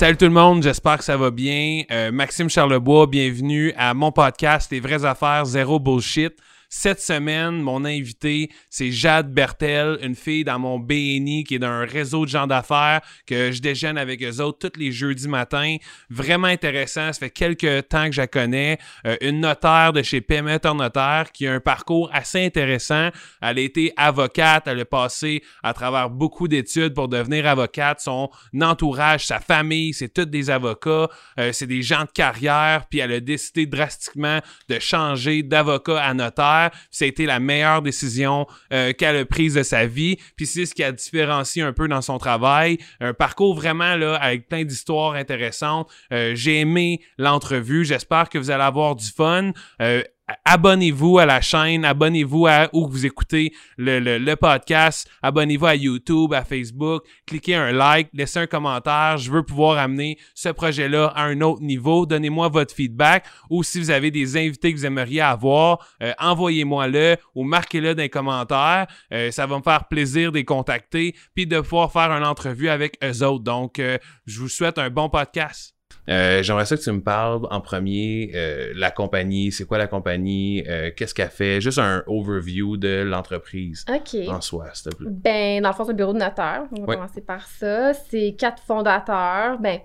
Salut tout le monde, j'espère que ça va bien. Euh, Maxime Charlebois, bienvenue à mon podcast Les vraies affaires, zéro bullshit. Cette semaine, mon invité, c'est Jade Bertel, une fille dans mon BNI qui est d'un réseau de gens d'affaires que je déjeune avec eux autres tous les jeudis matins. Vraiment intéressant. Ça fait quelques temps que je la connais. Euh, une notaire de chez Permetteur Notaire qui a un parcours assez intéressant. Elle a été avocate. Elle a passé à travers beaucoup d'études pour devenir avocate. Son entourage, sa famille, c'est tous des avocats. Euh, c'est des gens de carrière. Puis elle a décidé drastiquement de changer d'avocat à notaire. Été la meilleure décision euh, qu'elle a prise de sa vie. Puis c'est ce qui a différencié un peu dans son travail. Un parcours vraiment là avec plein d'histoires intéressantes. Euh, j'ai aimé l'entrevue. J'espère que vous allez avoir du fun. Euh, abonnez-vous à la chaîne, abonnez-vous à où vous écoutez le, podcast, abonnez-vous à YouTube, à Facebook, cliquez un like, laissez un commentaire. Je veux pouvoir amener ce projet-là à un autre niveau. Donnez-moi votre feedback ou si vous avez des invités que vous aimeriez avoir, euh, envoyez-moi-le ou marquez-le dans les commentaires. Euh, ça va me faire plaisir de les contacter puis de pouvoir faire une entrevue avec eux autres. Donc, euh, je vous souhaite un bon podcast. Euh, j'aimerais ça que tu me parles en premier, euh, la compagnie, c'est quoi la compagnie, euh, qu'est-ce qu'elle fait, juste un overview de l'entreprise en soi, s'il te plaît. Ben, dans le fond, c'est un bureau de notaire. On va commencer par ça. C'est quatre fondateurs. Ben,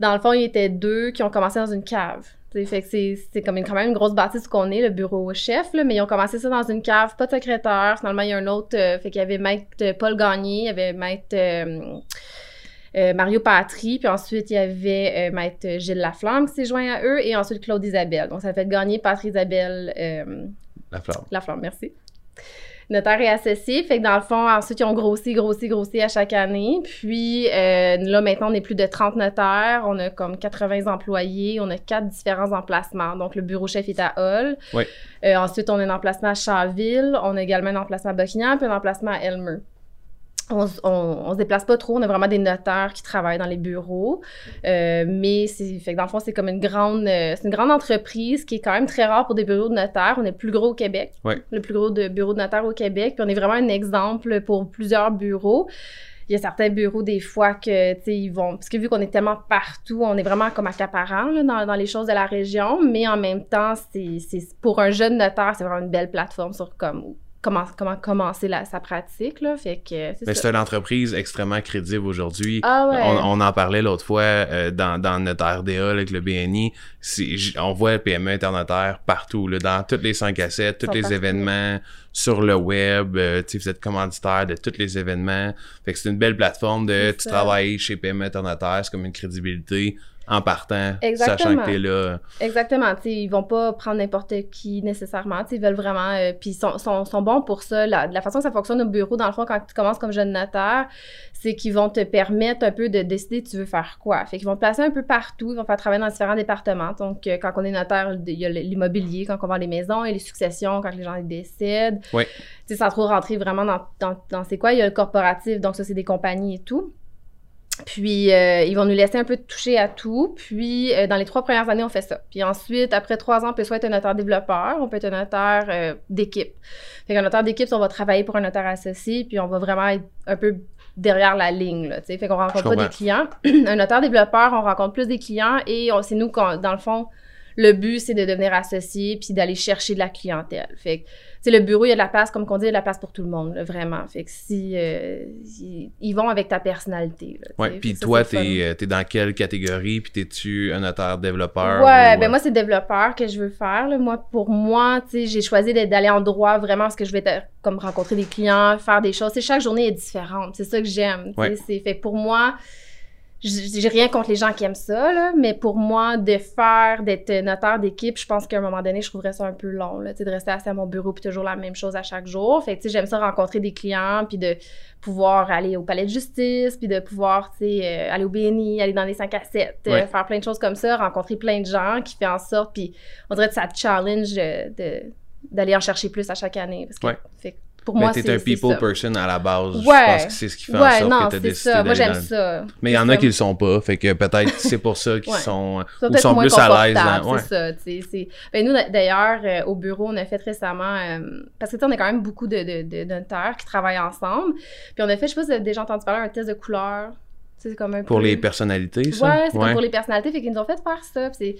dans le fond, il y était deux qui ont commencé dans une cave. fait que c'est comme une, quand même une grosse bâtisse qu'on est, le bureau chef, là, mais ils ont commencé ça dans une cave, pas de secrétaire. Finalement, il y a un autre, fait qu'il y avait Maître Paul Gagné, il y avait Maître euh, Mario Patry, puis ensuite il y avait euh, Maître Gilles Laflamme qui s'est joint à eux, et ensuite Claude Isabelle. Donc ça fait gagner Patry Isabelle euh, Laflamme. Laflamme, merci. Notaire et associé. Fait que dans le fond, ensuite, ils ont grossi, grossi, grossi à chaque année. Puis là, maintenant, on est plus de 30 notaires. On a comme 80 employés. On a quatre différents emplacements. Donc, le bureau chef est à Hull. Oui. ensuite, on a un emplacement à Charleville. On a également un emplacement à Buckingham, puis un emplacement à Elmer on, on, se déplace pas trop, on a vraiment des notaires qui travaillent dans les bureaux. Euh, mais c'est fait que dans le fond, c'est comme une grande euh, c'est une grande entreprise qui est quand même très rare pour des bureaux de notaires. On est le plus gros au Québec. Le plus gros de bureau de notaires au Québec. Puis on est vraiment un exemple pour plusieurs bureaux. Il y a certains bureaux, des fois, que, tu sais, ils vont... Parce que vu qu'on est tellement partout, on est vraiment comme accaparant là, dans, dans les choses de la région, mais en même temps, c'est pour un jeune notaire, c'est vraiment une belle plateforme sur comme comment, comment commencer sa pratique. Là. Fait que, c'est, c'est une entreprise extrêmement crédible aujourd'hui. Ah on, en parlait l'autre fois euh, dans, dans notre RDA avec le BNI. on voit le PME internotaire partout, là, dans toutes les 5 à 7, tous les événements sur le web. Euh, vous êtes commanditaire de tous les événements. Fait que c'est une belle plateforme de tu travailles chez PME internotaire, c'est comme une crédibilité en partant, sachant que t'es là. Exactement. T'sais, ils vont pas prendre n'importe qui nécessairement. Ils veulent vraiment. Euh, puis ils sont, sont, sont, bons pour ça. La, la façon que ça fonctionne au bureau, dans le fond, quand tu commences comme jeune notaire, c'est qu'ils vont te permettre un peu de décider tu veux faire quoi. Fait qu'ils vont te placer un peu partout. Ils vont faire travailler dans différents départements. Donc, euh, quand on est notaire, il y a l'immobilier, quand on vend les maisons, et les successions, quand les gens décèdent. Oui. Tu sais, sans trop rentrer vraiment dans, dans, dans c'est quoi. Il y a le corporatif, donc ça, c'est des compagnies et tout. Puis, euh, ils vont nous laisser un peu toucher à tout. Puis, euh, dans les trois premières années, on fait ça. Puis ensuite, après trois ans, on peut soit être un notaire développeur, on peut être un notaire euh, d'équipe. Fait qu'un notaire d'équipe, on va travailler pour un notaire associé, puis on va vraiment être un peu derrière la ligne, là, Fait qu'on rencontre pas des clients. un notaire développeur, on rencontre plus des clients et c'est nous, dans le fond, le but, c'est de devenir associé puis d'aller chercher de la clientèle. Fait que, tu le bureau, il y a de la place, comme on dit, il y a de la place pour tout le monde, vraiment. Fait que si, euh, ils vont avec ta personnalité. Oui, puis toi, tu es, euh, dans quelle catégorie? Puis t'es-tu un auteur développeur? Ouais, ben euh? moi, c'est développeur que je veux faire. Moi, pour moi, tu sais, j'ai choisi d'aller en droit vraiment parce que je vais comme rencontrer des clients, faire des choses. chaque journée est différente. C'est ça que j'aime. C'est fait pour moi j'ai rien contre les gens qui aiment ça, là, mais pour moi, de faire, d'être notaire d'équipe, je pense qu'à un moment donné, je trouverais ça un peu long, là, de rester assis à mon bureau puis toujours la même chose à chaque jour. Fait que, j'aime ça rencontrer des clients puis de pouvoir aller au palais de justice puis de pouvoir, tu sais, euh, aller au BNI, aller dans les 5 à 7, euh, faire plein de choses comme ça, rencontrer plein de gens qui fait en sorte, puis on dirait que ça challenge de d'aller en chercher plus à chaque année. Parce que, fait, pour mais moi, t'es un people person à la base. Ouais. Je pense que c'est ce qui fait en sorte que t'as décidé ça. Moi, j'aime ça. Mais il y en a qui le sont pas. Fait que peut-être c'est pour ça qu'ils sont, ou sont plus à l'aise. Ouais. C'est ça. Ben, nous, d'ailleurs, euh, au bureau, on a fait récemment, euh, parce que on a quand même beaucoup de, de, de, notaires qui travaillent ensemble. Puis on a fait, je sais pas si vous avez déjà entendu parler, un test de couleur C'est comme un Pour peu- les personnalités, ça? Ouais, c'est comme pour les personnalités, fait qu'ils nous ont fait faire ça. Puis, c'est-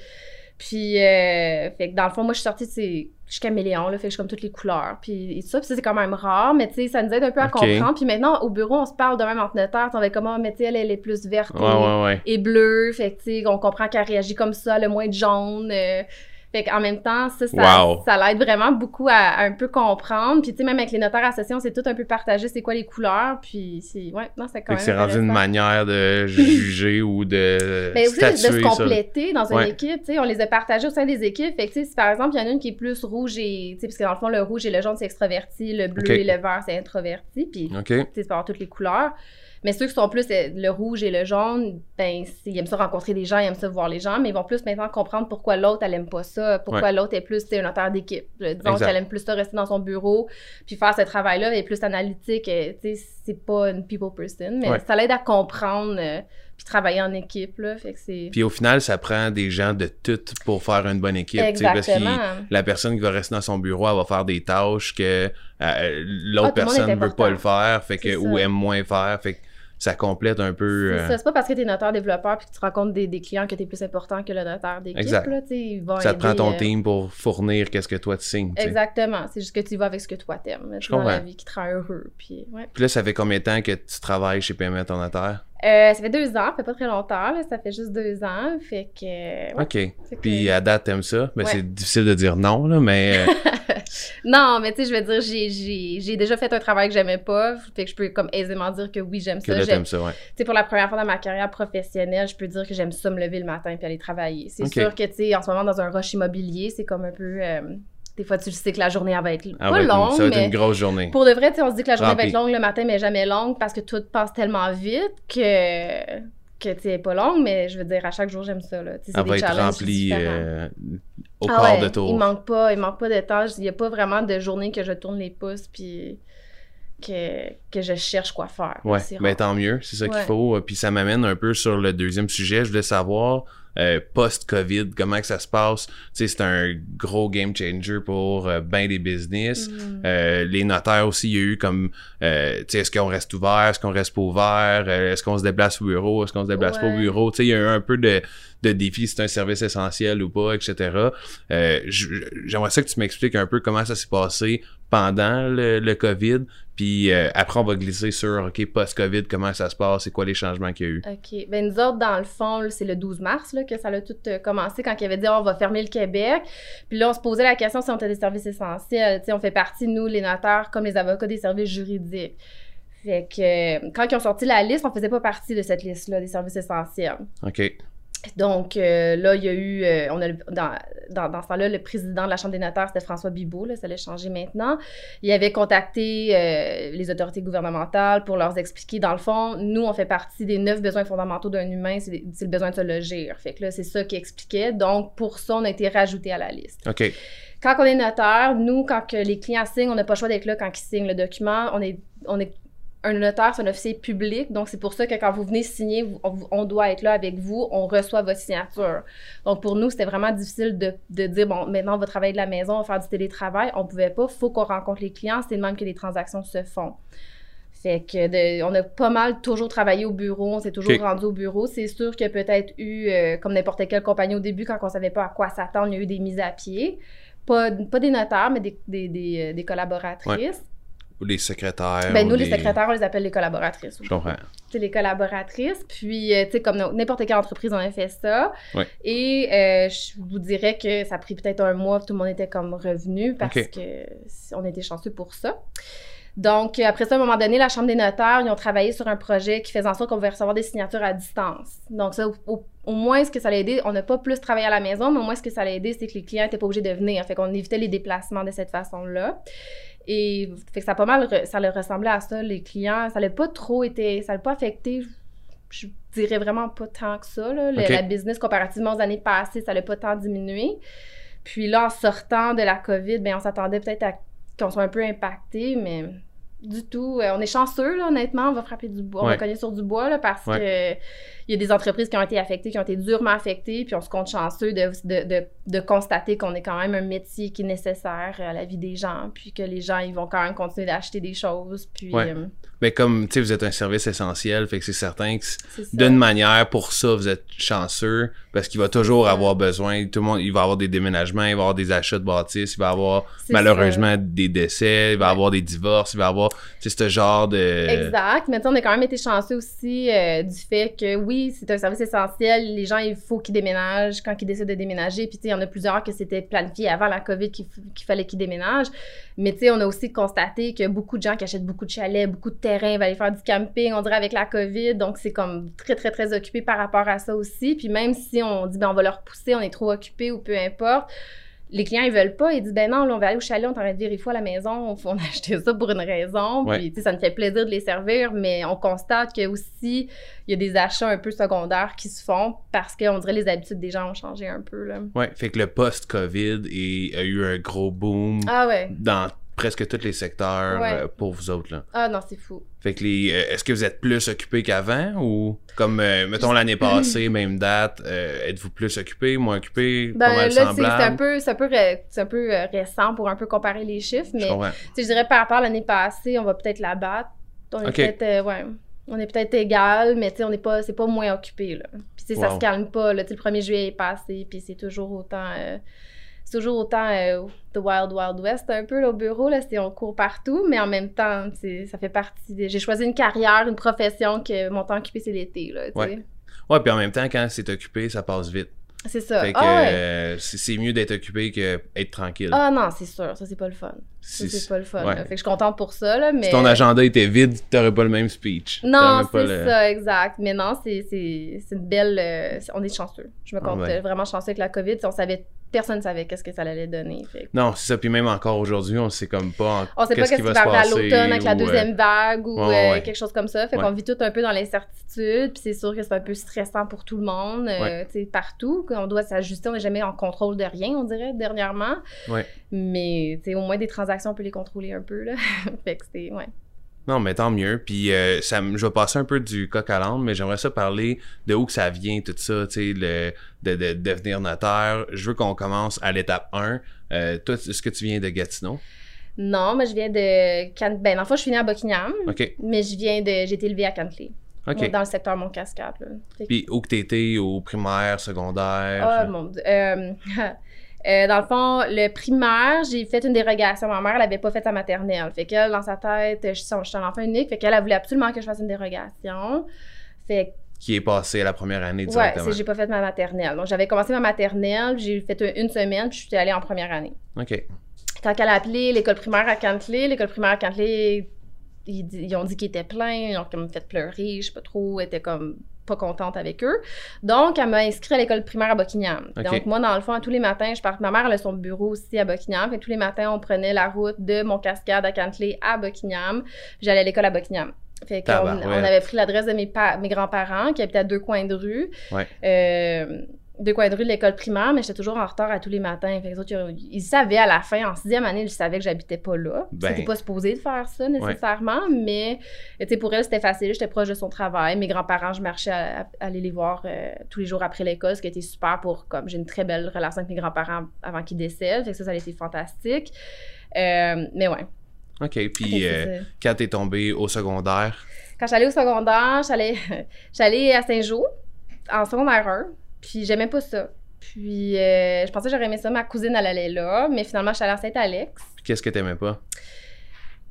puis euh, fait que dans le fond, moi, je suis sortie, tu sais, je suis caméléon, là, fait que je suis comme toutes les couleurs, puis et tout ça. Puis ça, c'est quand même rare, mais tu sais, ça nous aide un peu à comprendre. Puis maintenant, au bureau, on se parle de même entre notaires, on va comment, mais tu sais, elle, elle est plus verte Ouais, ouais, ouais. et, et bleue, fait que tu sais, on comprend qu'elle réagit comme ça, le moins de jaune. euh, fait qu'en même temps, ça, ça, Wow. ça l'aide vraiment beaucoup à, à un peu comprendre. Puis, tu sais, même avec les notaires associés, on s'est tout un peu partagé c'est quoi les couleurs. Puis, c'est, ouais, non, c'est quand même. c'est rendu une manière de juger ou de Mais aussi de se ça. compléter dans une Ouais. équipe, tu sais, on les a partagés au sein des équipes. Fait que, tu sais, si par exemple, il y en a une qui est plus rouge et, tu sais, parce que dans le fond, le rouge et le jaune, c'est extraverti, le bleu et le vert, c'est introverti. Puis, tu sais, peux avoir toutes les couleurs. Mais ceux qui sont plus euh, le rouge et le jaune, ben, ils aiment ça rencontrer des gens, ils aiment ça voir les gens, mais ils vont plus maintenant comprendre pourquoi l'autre, elle aime pas ça, pourquoi l'autre est plus, tu sais, un auteur d'équipe. Disons qu'elle aime plus ça rester dans son bureau, puis faire ce travail-là, elle est plus analytique, euh, tu sais, c'est pas une people person, mais Ouais. ça l'aide à comprendre, euh, puis travailler en équipe, là, fait que c'est... Puis au final, ça prend des gens de tout pour faire une bonne équipe. tu sais, Parce que la personne qui va rester dans son bureau, elle va faire des tâches que euh, Ah, l'autre est personne ne veut pas le faire, fait que, ou aime moins faire. Fait que ça complète un peu. C'est euh, ça, c'est pas parce que t'es notaire développeur puis que tu rencontres des, des clients que t'es plus important que le notaire d'équipe, Exact. là, tu ils vont ça te prend aider, ton euh, team pour fournir qu'est-ce que toi tu signes. tu. Exactement. C'est juste que tu vas avec ce que toi t'aimes. Je dans la comprends. vie qui te rend heureux. Puis, ouais. Puis là, ça fait combien de temps que tu travailles chez PME ton notaire? Euh, ça fait deux ans, ça fait pas très longtemps. Là, ça fait juste deux ans. Fait que. ouais, OK. que- Puis à date, t'aimes ça? Ben, Ouais. c'est difficile de dire non, là, mais Non, mais tu sais, je veux dire, j'ai- déjà fait un travail que j'aimais pas. Fait que je peux comme aisément dire que oui, j'aime que ça. là, J'aime- ça, ouais. Tu sais, pour la première fois dans ma carrière professionnelle, je peux dire que j'aime ça me lever le matin puis aller travailler. C'est sûr que, tu sais, en ce moment, dans un rush immobilier, c'est comme un peu. euh, des fois, tu sais que la journée elle va être Ah, pas longue, ça va être mais une grosse journée. pour de vrai, tu sais, on se dit que la journée va être longue le matin, mais jamais longue parce que tout passe tellement vite que. Que, tu sais, pas longue, mais je veux dire, à chaque jour, j'aime ça, là. Elle des va être remplie euh, au Ah quart ouais, de tour. Il manque pas, il manque pas de tâches. Il y a pas vraiment de journée que je tourne les pouces puis que, que je cherche quoi faire. Ouais, ben tant mieux, c'est ça qu'il faut. Puis ça m'amène un peu sur le deuxième sujet. Je voulais savoir, euh, post-COVID, comment que ça se passe? Tu sais, c'est un gros game changer pour euh, ben des business. Mm. Euh, les notaires aussi, il y a eu comme, euh, est-ce qu'on reste ouvert, est-ce qu'on reste pas ouvert, Euh, est-ce qu'on se déplace au bureau, est-ce qu'on se déplace pas au bureau? Il y a eu un peu de, de défi, c'est un service essentiel ou pas, etc. Euh, J'aimerais ça que tu m'expliques un peu comment ça s'est passé pendant le, le COVID, puis euh, après on va glisser sur, OK, post-COVID, comment ça se passe, c'est quoi les changements qu'il y a eu? OK. Ben, nous autres, dans le fond, c'est le 12 mars là, que ça a tout euh, commencé quand il avait dit on va fermer le Québec. Puis là, on se posait la question si on était des services essentiels. Sais, on fait partie, nous, les notaires, comme les avocats, des services juridiques. Fait que euh, quand ils ont sorti la liste, on faisait pas partie de cette liste-là des services essentiels. OK. Donc euh, là, il y a eu, euh, on a le- dans, dans, dans ce temps-là, le président de la Chambre des notaires, c'était François Bibot, là, ça l'a changé maintenant. Il avait contacté euh, les autorités gouvernementales pour leur expliquer, dans le fond, nous, on fait partie des neuf besoins fondamentaux d'un humain, c'est c'est le besoin de se loger. Fait que là, c'est ça qu'il expliquait. Donc, pour ça, on a été rajouté à la liste. OK. Quand on est notaire, nous, quand que les clients signent, on n'a pas le choix d'être là quand ils signent le document. On est, on est un notaire, c'est un officier public, donc c'est pour ça que quand vous venez signer, on, doit être là avec vous, on reçoit votre signature. Donc pour nous, c'était vraiment difficile de, de dire, bon, maintenant on va travailler de la maison, on va faire du télétravail. On pouvait pas, faut qu'on rencontre les clients, c'est de même que les transactions se font. Fait que de- on a pas mal toujours travaillé au bureau, on s'est toujours rendu au bureau. C'est sûr qu'il y a peut-être eu, euh, comme n'importe quelle compagnie au début, quand on savait pas à quoi s'attendre, il y a eu des mises à pied. Pas, pas des notaires, mais des, des, des, euh, des collaboratrices. Ou les secrétaires. Ben, ou nous, les des- secrétaires, on les appelle les collaboratrices. Je comprends. C'est les collaboratrices. Puis, euh, tu sais, comme n'importe quelle entreprise, on a fait ça. Ouais. Et euh, je vous dirais que ça a pris peut-être un mois, tout le monde était comme revenu parce Ok. que on était chanceux pour ça. Donc, euh, après ça, à un moment donné, la Chambre des notaires, ils ont travaillé sur un projet qui faisait en sorte qu'on pouvait recevoir des signatures à distance. Donc, ça, au, moins, ce que ça l'a aidé, on n'a pas plus travaillé à la maison, mais au moins, ce que ça l'a aidé, c'est que les clients n'étaient pas obligés de venir. Fait qu'on évitait les déplacements de cette façon-là. Et fait que ça a pas mal, ça leur ressemblait à ça, les clients. Ça n'a pas trop été, ça n'a pas affecté, je dirais vraiment pas tant que ça. Là. Le-. La business, comparativement aux années passées, ça n'a pas tant diminué. Puis là, en sortant de la COVID, ben, on s'attendait peut-être à qu'on soit un peu impacté, mais du tout. Euh, on est chanceux, là, honnêtement. On va frapper du bois. On va cogner sur du bois, là, parce Ouais. que il y a des entreprises qui ont été affectées, qui ont été durement affectées, puis on se compte chanceux de, de, de, de constater qu'on est quand même un métier qui est nécessaire à la vie des gens, puis que les gens, ils vont quand même continuer d'acheter des choses, puis... Ouais. euh, ben comme, tu sais, vous êtes un service essentiel, fait que c'est certain que d'une manière, pour ça, vous êtes chanceux, parce qu'il va toujours avoir besoin, tout le monde, il va avoir des déménagements, il va avoir des achats de bâtisses, il va avoir malheureusement des décès, il va avoir des divorces, il va avoir, tu sais, ce genre de... Exact, mais on a quand même été chanceux aussi euh, du fait que, oui, c'est un service essentiel, les gens, il faut qu'ils déménagent quand ils décident de déménager, puis tu sais, il y en a plusieurs que c'était planifié avant la COVID qu'il fallait qu'ils déménagent, mais tu sais, on a aussi constaté que beaucoup de gens qui achètent beaucoup de chalets, beaucoup de terrain, va aller faire du camping, on dirait avec la COVID. Donc, c'est comme très, très, très occupé par rapport à ça aussi. Puis même si on dit, ben, on va leur pousser, on est trop occupé ou peu importe, les clients, ils veulent pas. Ils disent, ben non, là, on va aller au chalet, on t'arrête de virer fou à la maison. On, a acheté ça pour une raison. Puis, tu sais, ça nous fait plaisir de les servir, mais on constate que aussi, il y a des achats un peu secondaires qui se font parce qu'on dirait les habitudes des gens ont changé un peu, là. Ouais, fait que le post-COVID a eu un gros boom. Ah ouais. Dans presque tous les secteurs euh, pour vous autres. Là. Ah non, c'est fou. Fait que les. Euh, est-ce que vous êtes plus occupé qu'avant ou comme euh, mettons l'année passée, même date, êtes-vous plus occupé, moins occupé, ben, là, C'est un peu, c'est un peu, un peu récent pour un peu comparer les chiffres, mais je, je dirais par rapport à l'année passée, on va peut-être la battre. On est peut-être, ouais, on est peut-être égal, mais tu sais, on n'est pas, c'est pas moins occupé là. Puis ça se calme pas là. le 1er juillet est passé, puis c'est toujours autant c'est toujours autant euh, The Wild Wild West un peu au bureau, là, on court partout, mais en même temps, ça fait partie. J'ai choisi une carrière, une profession que mon temps occupé, c'est l'été. Là, ouais. ouais, puis en même temps, quand c'est occupé, ça passe vite. C'est ça. Fait que ah euh, c'est mieux d'être occupé qu'être tranquille. Ah non, c'est sûr. Ça, c'est pas le fun. Ça, c'est pas le fun. Fait que je suis contente pour ça, là, mais... Si ton agenda était vide, t'aurais pas le même speech. Non, c'est ça, exact. Mais non, c'est une belle... Euh, on est chanceux. Je me compte vraiment chanceux avec la COVID. On savait personne ne savait qu'est-ce que ça allait donner. Non, c'est ça. Puis même encore aujourd'hui, on sait comme pas. On sait pas qu'est-ce qui va, se passer à l'automne avec la deuxième vague ou euh, quelque chose comme ça. Fait qu'on vit tout un peu dans l'incertitude. Puis c'est sûr que c'est un peu stressant pour tout le monde, euh, tu sais, partout. Qu'on doit s'ajuster. On n'est jamais en contrôle de rien, on dirait, dernièrement. Mais, tu sais, au moins des transactions, on peut les contrôler un peu, là. fait que c'est, ouais. Non, mais tant mieux. Puis euh, ça, je vais passer un peu du coq à l'âne, mais j'aimerais ça parler de où que ça vient, tout ça, tu sais, le, de, devenir notaire. Je veux qu'on commence à l'étape 1. Euh, toi, est-ce que tu viens de Gatineau? Non, mais je viens de... Ben, en je suis née à Buckingham. OK. Mais je viens de... J'ai été élevée à Cantley. OK. Dans le secteur Mont-Cascade. Puis où que t'étais, au primaire, secondaire? Oh mon dieu. Euh, Euh, dans le fond, le primaire, j'ai fait une dérogation. Ma mère, elle n'avait pas fait sa maternelle. Fait qu'elle, dans sa tête, je suis, un enfant unique. Fait qu'elle, a voulu absolument que je fasse une dérogation. Fait qui est passé à la première année directement. Ouais, j'ai pas fait ma maternelle. Donc, j'avais commencé ma maternelle, j'ai fait une semaine, puis je suis allée en première année. OK. Quand elle a appelé l'école primaire à Cantley, l'école primaire à Cantley, ils, ont dit qu'il était plein, ils ont comme fait pleurer, je sais pas trop, était comme pas contente avec eux. Donc, elle m'a inscrit à l'école primaire à Buckingham. Donc, moi, dans le fond, tous les matins, je pars. Ma mère, elle a son bureau aussi à Buckingham. Et tous les matins, on prenait la route de Montcascade à Cantley à Buckingham. J'allais à l'école à Buckingham. Fait qu'on on avait pris l'adresse de mes, mes grands-parents qui habitaient à deux coins de rue. Ouais. Euh, deux coins de rue de l'école primaire, mais j'étais toujours en retard à tous les matins. Fait que ils, savaient à la fin, en sixième année, ils savaient que j'habitais pas là. Ben. C'était pas supposé de faire ça nécessairement, mais pour elle, c'était facile. J'étais proche de son travail. Mes grands-parents, je marchais à, aller les voir euh, tous les jours après l'école, ce qui était super pour, comme j'ai une très belle relation avec mes grands-parents avant qu'ils décèdent. Fait que ça, ça a été fantastique. Euh, mais ouais. OK. Puis, euh, quand t'es tombée au secondaire? Quand j'allais au secondaire, j'allais à Saint-Jean, en secondaire 1. Puis j'aimais pas ça. Puis euh, je pensais que j'aurais aimé ça. Ma cousine, elle allait là, mais finalement, je suis allée à Saint-Alex. Puis qu'est-ce que t'aimais pas?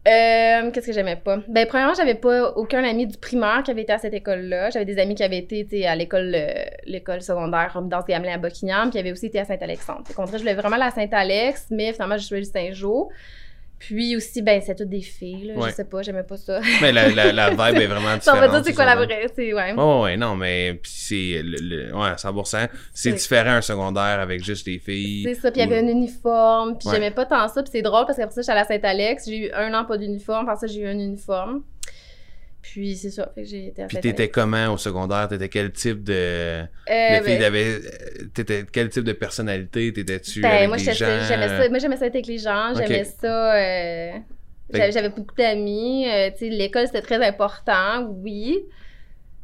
Euh, qu'est-ce que j'aimais pas? Ben, premièrement, j'avais pas aucun ami du primaire qui avait été à cette école-là. J'avais des amis qui avaient été à l'école euh, l'école secondaire dans Gamelin à Buckingham, puis qui avaient aussi été à Saint-Alexandre. Fait je voulais vraiment aller à Saint-Alex, mais finalement, je suis allée à Saint-Jean. Puis aussi, ben, c'est toutes des filles, là. Je sais pas, j'aimais pas ça. mais la, la, la vibe est vraiment différente. on va dire c'est quoi la vraie, c'est, ouais. Ouais, ouais, non, mais c'est, le, ouais, 100%. C'est différent un secondaire avec juste des filles. C'est ça, puis il y avait un uniforme, puis j'aimais pas tant ça, puis c'est drôle parce qu'après ça, j'allais à Saint-Alex, j'ai eu un an pas d'uniforme, après ça, j'ai eu un uniforme. Puis c'est ça, fait que j'ai été Puis t'étais comment au secondaire? T'étais quel type de... Euh, de fille ben euh, T'étais quel type de personnalité? T'étais-tu ben, avec moi, les gens? J'aimais ça, moi, j'aimais ça être avec les gens. J'aimais ça... Euh, j'avais beaucoup d'amis. tu sais, l'école, c'était très important, oui.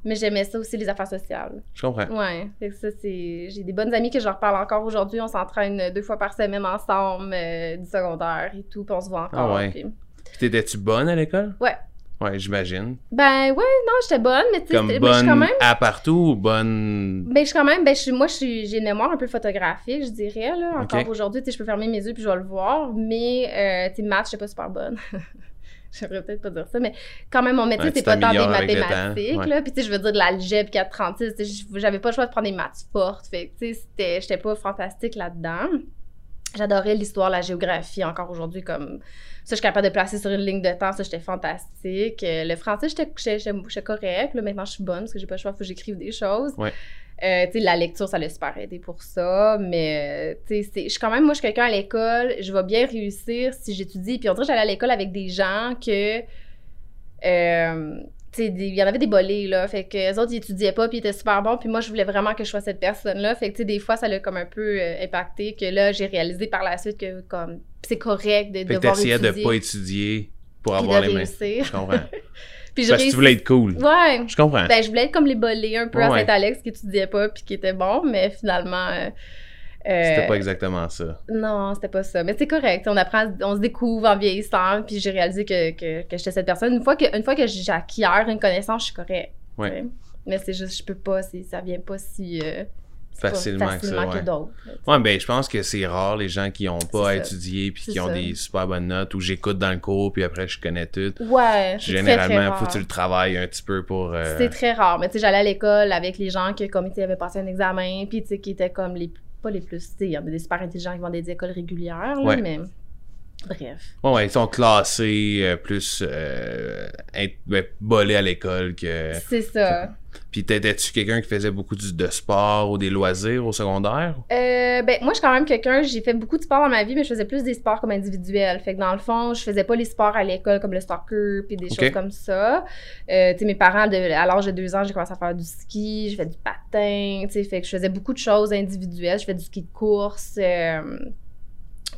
Mais j'aimais ça aussi, les affaires sociales. Je comprends. Ouais. Fait que ça, c'est... J'ai des bonnes amies que je reparle encore aujourd'hui. On s'entraîne deux fois par semaine ensemble, du secondaire et tout, puis on se voit encore. Ah ouais. Puis... T'étais-tu bonne à l'école? Ouais. Ouais, j'imagine. Ben ouais, non, j'étais bonne, mais tu sais, mais je bonne suis quand même. à partout ou bonne. Ben, je suis quand même, ben, je suis- moi, j'ai une mémoire un peu photographique, je dirais, là. Encore aujourd'hui, tu sais, je peux fermer mes yeux puis je vais le voir, mais, euh, tu sais, maths, j'étais pas super bonne. J'aimerais peut-être pas dire ça, mais quand même, mon métier, c'est pas tant des mathématiques, ouais. là. Puis, tu sais, je veux dire, de l'algèbre 436, tu sais, j'avais pas le choix de prendre des maths fortes. Fait tu sais, j'étais pas fantastique là-dedans. J'adorais l'histoire, la géographie, encore aujourd'hui, comme ça, je suis capable de placer sur une ligne de temps, ça, j'étais fantastique. Euh, le français, j'étais j'étais- j'étais- j'étais correct. Là, maintenant, je suis bonne parce que j'ai pas le choix, il faut que j'écrive des choses. Ouais. Euh, tu sais, la lecture, ça l'a super aidé pour ça. Mais, euh, tu sais, c'est- je suis quand même, moi, je suis quelqu'un à l'école, je vais bien réussir si j'étudie. Puis on dirait que j'allais à l'école avec des gens que. euh, il y en avait des bolés, là. Fait que les autres, ils étudiaient pas, puis ils étaient super bons. Puis moi, je voulais vraiment que je sois cette personne-là. Fait que, tu sais, des fois, ça l'a comme un peu euh, impacté. Que là, j'ai réalisé par la suite que, comme, c'est correct de Fait devoir étudier. de pas étudier pour avoir de les mains. Je comprends. Puis je Parce que tu voulais être cool. Ouais. Je comprends. Ben, je voulais être comme les bolés un peu Ouais. à Saint-Alex qui étudiaient pas puis qui étaient bons, mais finalement. euh, C'était pas exactement ça. Non, c'était pas ça. Mais c'est correct. On apprend, on se découvre en vieillissant, puis j'ai réalisé que, que, que j'étais cette personne. Une fois que, une fois que j'acquiers une connaissance, je suis correct. Ouais. tu sais. Mais c'est juste, je peux pas, ça vient pas si. euh, c'est pas Facilement que ça, facilement ouais. d'autres. Ouais, ben je pense que c'est rare les gens qui ont pas étudier puis qui ont ça. des super bonnes notes ou j'écoute dans le cours puis après je connais tout. Ouais, c'est très, très Généralement, rare. faut que tu le travailles un petit peu pour. euh, C'est très rare. Mais tu sais, j'allais à l'école avec les gens qui, comme, avaient passé un examen, puis tu sais, qui étaient comme les. Pas les plus. Il y a des super intelligents qui vont dans des écoles régulières, là, Ouais. mais. Bref. Ouais, ouais, ils sont classés euh, plus euh, ben, bolés à l'école que. C'est ça. Puis t'étais-tu quelqu'un qui faisait beaucoup du- de sport ou des loisirs au secondaire? Euh, ben, moi, je suis quand même quelqu'un, j'ai fait beaucoup de sport dans ma vie, mais je faisais plus des sports comme individuels. Fait que dans le fond, je faisais pas les sports à l'école comme le soccer puis des choses comme ça. Euh, tu sais, mes parents, de- à l'âge de deux ans, j'ai commencé à faire du ski, j'ai fait du patin, tu sais, fait que je faisais beaucoup de choses individuelles. Je fais du ski de course, euh,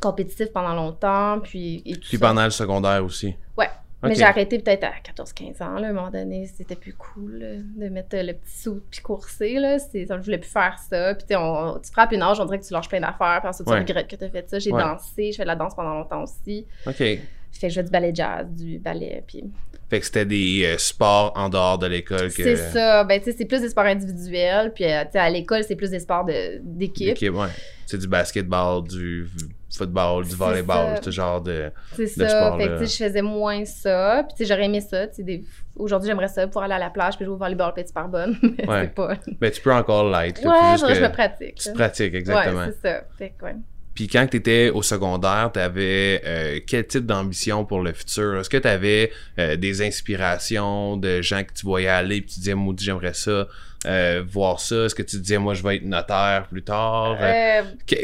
compétitif pendant longtemps, puis et tout Puis ça. pendant le secondaire aussi. Ouais. Mais j'ai arrêté peut-être à 14-15 ans, là, à un moment donné, c'était plus cool là, de mettre le petit saut puis courser, là, je voulais plus faire ça, puis tu on- tu frappes une âge, on dirait que tu lâches plein d'affaires, puis ensuite tu Ouais. regrettes que tu as fait ça, j'ai Ouais. dansé, je fais de la danse pendant longtemps aussi, OK. fait que je fais du ballet jazz, du ballet, puis Fait que c'était des euh, sports en dehors de l'école que. c'est ça, ben tu sais, c'est plus des sports individuels, puis euh, tu sais, à l'école, c'est plus des sports de, d'équipe, ouais. C'est du basketball, du football, du volleyball, ce genre de. c'est ça, sport, fait que je faisais moins ça, puis tu sais, j'aurais aimé ça, des- aujourd'hui j'aimerais ça pour aller à la plage, puis jouer au volleyball, puis être super bonne, mais Ouais. c'est pas... Ben, tu peux encore l'être. Ouais, que je me pratique. Tu te pratiques, exactement. Ouais, c'est ça. Fait que, ouais. Puis quand tu étais au secondaire, tu avais quel type d'ambition pour le futur? Est-ce que tu avais des inspirations de gens que tu voyais aller puis tu disais, maudit, j'aimerais ça, euh, voir ça? Est-ce que tu disais, moi, je vais être notaire plus tard? Euh, Euh, que-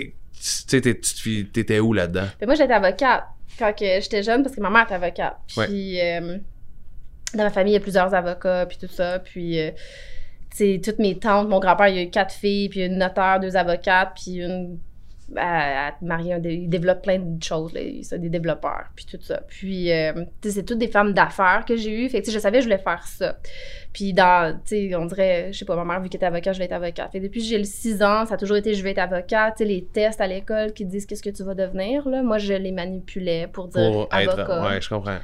tu sais, t'étais où là-dedans? ben moi, j'étais avocate quand j'étais jeune parce que ma mère était avocate. Ouais. Puis, euh, dans ma famille, il y a plusieurs avocats, puis tout ça. Puis, euh, tu sais, toutes mes tantes, mon grand-père, il y a eu quatre filles, puis une notaire, deux avocates, puis une. À, à marier un dé- ils développent plein de choses, là, ils sont des développeurs, puis tout ça. Puis, euh, tu sais, c'est toutes des femmes d'affaires que j'ai eues. Fait que, je savais que je voulais faire ça. Puis, dans, tu sais, on dirait, je sais pas, ma mère, vu qu'elle était avocate, je voulais être avocate. Fait que depuis que j'ai le 6 ans, ça a toujours été je vais être avocate. Tu sais, les tests à l'école qui disent qu'est-ce que tu vas devenir, là, moi, je les manipulais pour dire Pour avocat. être. Ouais, je comprends.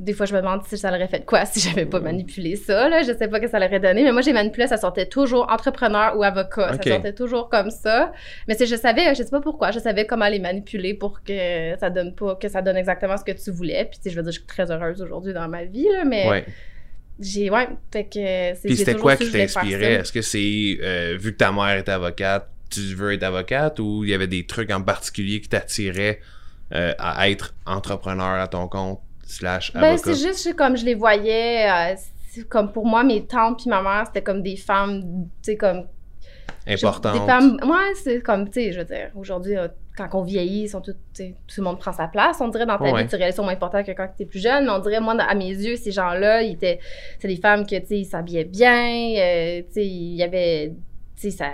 Des fois, je me demande si ça l'aurait fait quoi si j'avais pas manipulé ça. Là. Je sais pas ce que ça l'aurait donné, mais moi, j'ai manipulé, ça sortait toujours entrepreneur ou avocat. Ça sortait toujours comme ça. Mais c'est, je savais, je sais pas pourquoi, je savais comment les manipuler pour que ça donne pas, que ça donne exactement ce que tu voulais. Puis, je veux dire, je suis très heureuse aujourd'hui dans ma vie, là, mais Ouais. j'ai, ouais, fait que c'est Puis c'était quoi qui t'inspirait? Est-ce que c'est, euh, vu que ta mère est avocate, tu veux être avocate ou il y avait des trucs en particulier qui t'attiraient euh, à être entrepreneur à ton compte? Slash Ben, c'est juste comme je les voyais, euh, comme pour moi, mes tantes puis ma mère, c'était comme des femmes, tu sais, comme Importante. Des femmes, ouais, c'est comme, tu sais, je veux dire, aujourd'hui, euh, quand on vieillit, sont tout, tout le monde prend sa place. On dirait dans ta Ouais. vie, tu réalises sont moins importants que quand tu es plus jeune. Mais on dirait, moi, à mes yeux, ces gens-là, ils étaient, c'est des femmes que, tu sais, ils s'habillaient bien, euh, tu sais, il y avait, ça,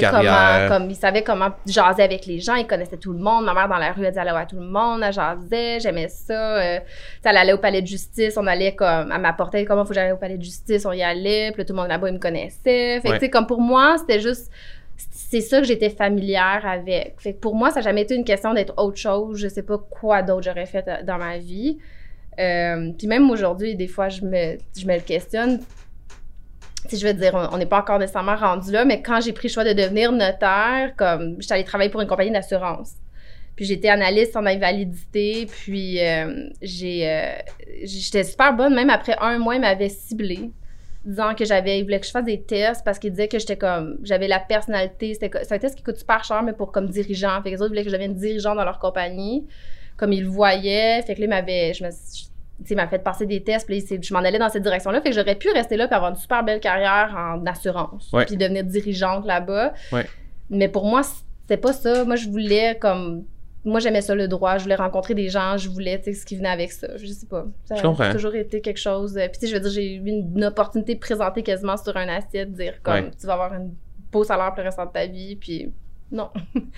carrière. comment, comme, ils savaient comment jaser avec les gens, ils connaissaient tout le monde. Ma mère, dans la rue, elle disait allô à tout le monde, elle jasait, j'aimais ça. euh, elle allait au palais de justice, on allait comme, elle m'apportait comment faut que j'aille au palais de justice, on y allait, puis tout le monde là-bas, il me connaissait. Fait que, Ouais. tu sais, comme pour moi, c'était juste, c'est ça que j'étais familière avec. Fait que pour moi, ça n'a jamais été une question d'être autre chose. Je sais pas quoi d'autre j'aurais fait euh, dans ma vie. Euh, puis même aujourd'hui, des fois, je me, je me le questionne. Si je veux dire, on n'est pas encore nécessairement rendu là, mais quand j'ai pris le choix de devenir notaire, comme j'étais allée travailler pour une compagnie d'assurance. Puis j'étais analyste en invalidité, puis euh, j'ai, euh, j'étais super bonne. Même après un mois, ils m'avaient ciblé, disant que j'avais, ils voulaient que je fasse des tests parce qu'ils disaient que j'étais comme, j'avais la personnalité. C'était, c'est un test qui coûte super cher, mais pour comme dirigeant. Fait que les autres voulaient que je devienne dirigeant dans leur compagnie, comme ils le voyaient. Fait que là, ils il m'a fait passer des tests, puis je m'en allais dans cette direction-là. Fait que j'aurais pu rester là et avoir une super belle carrière en assurance, puis devenir dirigeante là-bas. Mais pour moi, c'était pas ça. Moi, je voulais comme moi, j'aimais ça le droit. Je voulais rencontrer des gens. Je voulais, tu sais, ce qui venait avec ça. Je sais pas. Ça a toujours été quelque chose. Euh, puis, tu sais, je veux dire, j'ai eu une, opportunité de présenter quasiment sur un assiette, dire comme, tu vas avoir un beau salaire pour le restant de ta vie. Puis, non.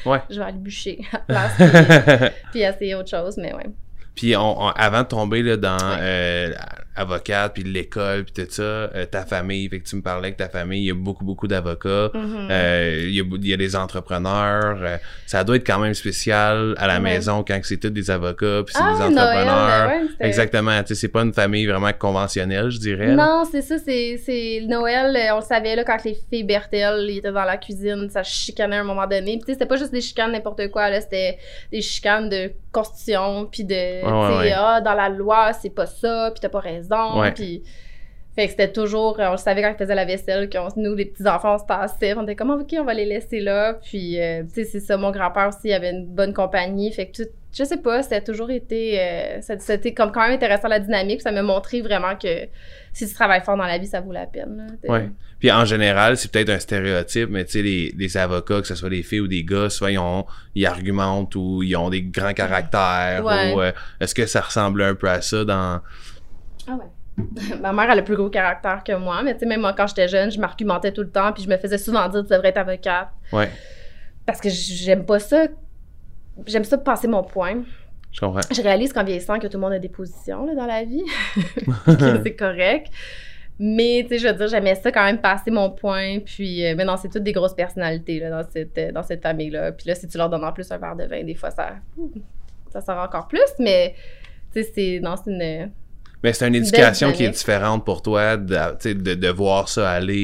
Ouais. je vais aller bûcher à la place. puis, essayer autre chose, mais ouais. Puis on, avant de tomber là, dans euh, avocate, puis l'école, puis tout ça, euh, ta famille, fait que tu me parlais que ta famille, il y a beaucoup, beaucoup d'avocats, mm-hmm. euh, il, y a, il, y a, des entrepreneurs, euh, ça doit être quand même spécial à la maison quand c'est tous des avocats, puis c'est ah, des entrepreneurs. Noël, ouais, Exactement, tu sais, c'est pas une famille vraiment conventionnelle, je dirais. Non, c'est ça, c'est Noël, on le savait, là, quand les filles Bertel, ils étaient dans la cuisine, ça chicanait à un moment donné, puis tu sais, c'était pas juste des chicanes n'importe quoi, là, c'était des chicanes de constitution, puis de, tu sais, ah, dans la loi, c'est pas ça, puis t'as pas raison puis, fait que c'était toujours, on le savait quand ils faisaient la vaisselle, que nous, les petits-enfants, on se tassait. On était comme, OK, on va les laisser là. Puis, euh, tu sais, c'est ça. Mon grand-père aussi, il avait une bonne compagnie. Fait que, je sais pas, ça a toujours été, euh, c'était comme quand même intéressant la dynamique. Ça m'a montré vraiment que si tu travailles fort dans la vie, ça vaut la peine. Oui. Puis en général, c'est peut-être un stéréotype, mais tu sais, les, les, avocats, que ce soit des filles ou des gars, soit ils, ont, ils argumentent ou ils ont des grands caractères. Ou euh, est-ce que ça ressemble un peu à ça dans ah ouais. Ma mère a le plus gros caractère que moi, mais tu sais, même moi, quand j'étais jeune, je m'argumentais tout le temps, puis je me faisais souvent dire, tu devrais être avocate. Ouais. Parce que j'aime pas ça. J'aime ça passer mon point. Je comprends. Je réalise qu'en vieillissant, que tout le monde a des positions là, dans la vie. c'est correct. Mais, tu sais, je veux dire, j'aimais ça quand même passer mon point. Puis, euh, mais non, c'est toutes des grosses personnalités là, dans cette, euh, dans cette famille-là. Puis là, si tu leur donnes en plus un verre de vin, des fois, ça, ça sort encore plus. Mais, tu sais, c'est, non, c'est une, mais c'est une éducation qui est différente pour toi de, de, de voir ça aller.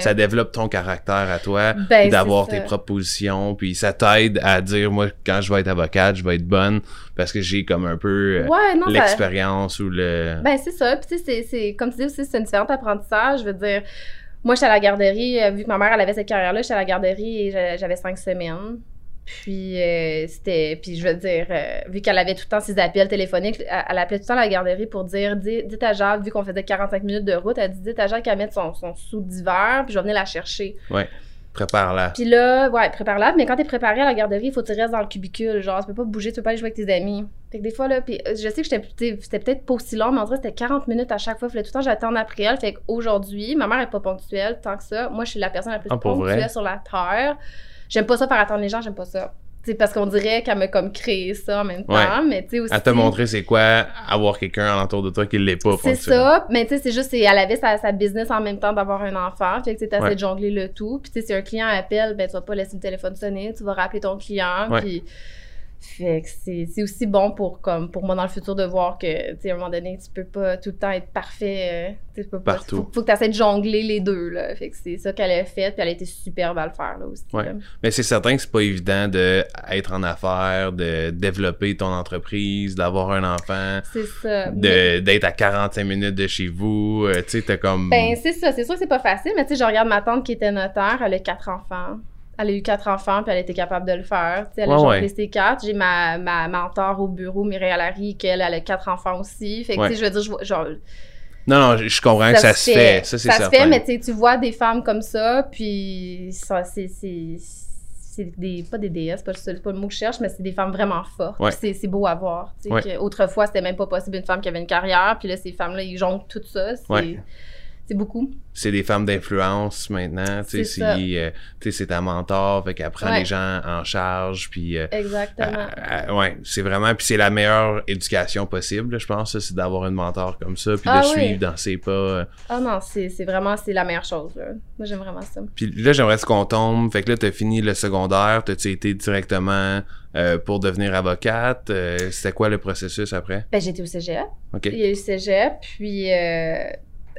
ça développe ton caractère à toi, ben, d'avoir tes propositions. Puis ça t'aide à dire, moi, quand je vais être avocate, je vais être bonne parce que j'ai comme un peu euh, l'expérience ou le. Ben, c'est ça. Puis tu sais, c'est comme tu dis aussi, c'est un différent apprentissage. Je veux dire, moi, j'étais à la garderie, euh, vu que ma mère, elle avait cette carrière-là, j'étais à la garderie et j'avais cinq semaines. Puis euh, c'était. Puis je veux dire, euh, vu qu'elle avait tout le temps ses appels téléphoniques, elle, appelait tout le temps la garderie pour dire Dites à Jacques, vu qu'on faisait 45 minutes de route, elle dit Dites à Jacques qu'elle mette son, son sou d'hiver, puis je vais venir la chercher. Ouais. Prépare-la. Puis là, ouais, prépare-la. Mais quand t'es préparé à la garderie, il faut que tu restes dans le cubicule. Genre, tu peux pas bouger, tu peux pas aller jouer avec tes amis. Fait que des fois, là, puis euh, je sais que c'était peut-être pas aussi long, mais en vrai, c'était 40 minutes à chaque fois. Fait tout le temps, j'attends après elle. Fait qu'aujourd'hui, ma mère est pas ponctuelle tant que ça. Moi, je suis la personne la plus ah, ponctuelle sur la terre. J'aime pas ça faire attendre les gens, j'aime pas ça. C'est parce qu'on dirait qu'elle m'a comme créé ça en même temps, mais tu sais aussi... Elle t'a montré c'est quoi avoir quelqu'un alentour de toi qui l'est pas. C'est ça, mais tu sais, c'est juste, elle avait sa, sa, business en même temps d'avoir un enfant, fait que tu essayé de jongler le tout. Puis tu sais, si un client appelle, ben tu vas pas laisser le téléphone sonner, tu vas rappeler ton client, puis fait que c'est aussi bon pour, comme, pour moi dans le futur de voir que, tu sais, à un moment donné, tu peux pas tout le temps être parfait. Euh, tu peux pas, Partout. Faut, faut que tu essaies de jongler les deux, là. Fait que c'est ça qu'elle a fait, puis elle a été superbe à le faire, là aussi. Ouais. Mais c'est certain que c'est pas évident d'être en affaires, de développer ton entreprise, d'avoir un enfant. C'est ça. D'être à 45 minutes de chez vous. Euh, tu sais, t'as comme. Ben, c'est ça. C'est sûr que c'est pas facile, mais tu sais, je regarde ma tante qui était notaire, elle a quatre enfants elle a eu quatre enfants, puis elle était capable de le faire. elle a ouais, ses quatre. J'ai ma, ma mentor au bureau, Mireille Larry, qui elle, a quatre enfants aussi. Fait que, tu sais, je veux dire, genre... Non, non, je comprends que ça se fait. Ça, ça se fait, mais tu vois des femmes comme ça, puis ça, c'est c'est des pas des déesses, pas, pas le mot que je cherche, mais c'est des femmes vraiment fortes. C'est beau à voir. autrefois, c'était même pas possible une femme qui avait une carrière, puis là, ces femmes-là, ils jonglent tout ça. C'est beaucoup c'est des femmes d'influence maintenant. Tu sais, euh, c'est ta mentor, fait qu'elle prend les gens en charge. Puis, euh, Exactement. ouais, c'est vraiment. Puis c'est la meilleure éducation possible, je pense, c'est d'avoir une mentor comme ça, puis de ah suivre dans ses pas. Euh. Ah non, c'est vraiment c'est la meilleure chose. Là. Moi, j'aime vraiment ça. Puis là, j'aimerais qu'on tombe. Fait que là, t'as fini le secondaire, t'as-tu été directement euh, pour devenir avocate. Euh, c'était quoi le processus après? Ben, j'étais au cégep. OK. Il y a eu le cégep, puis euh,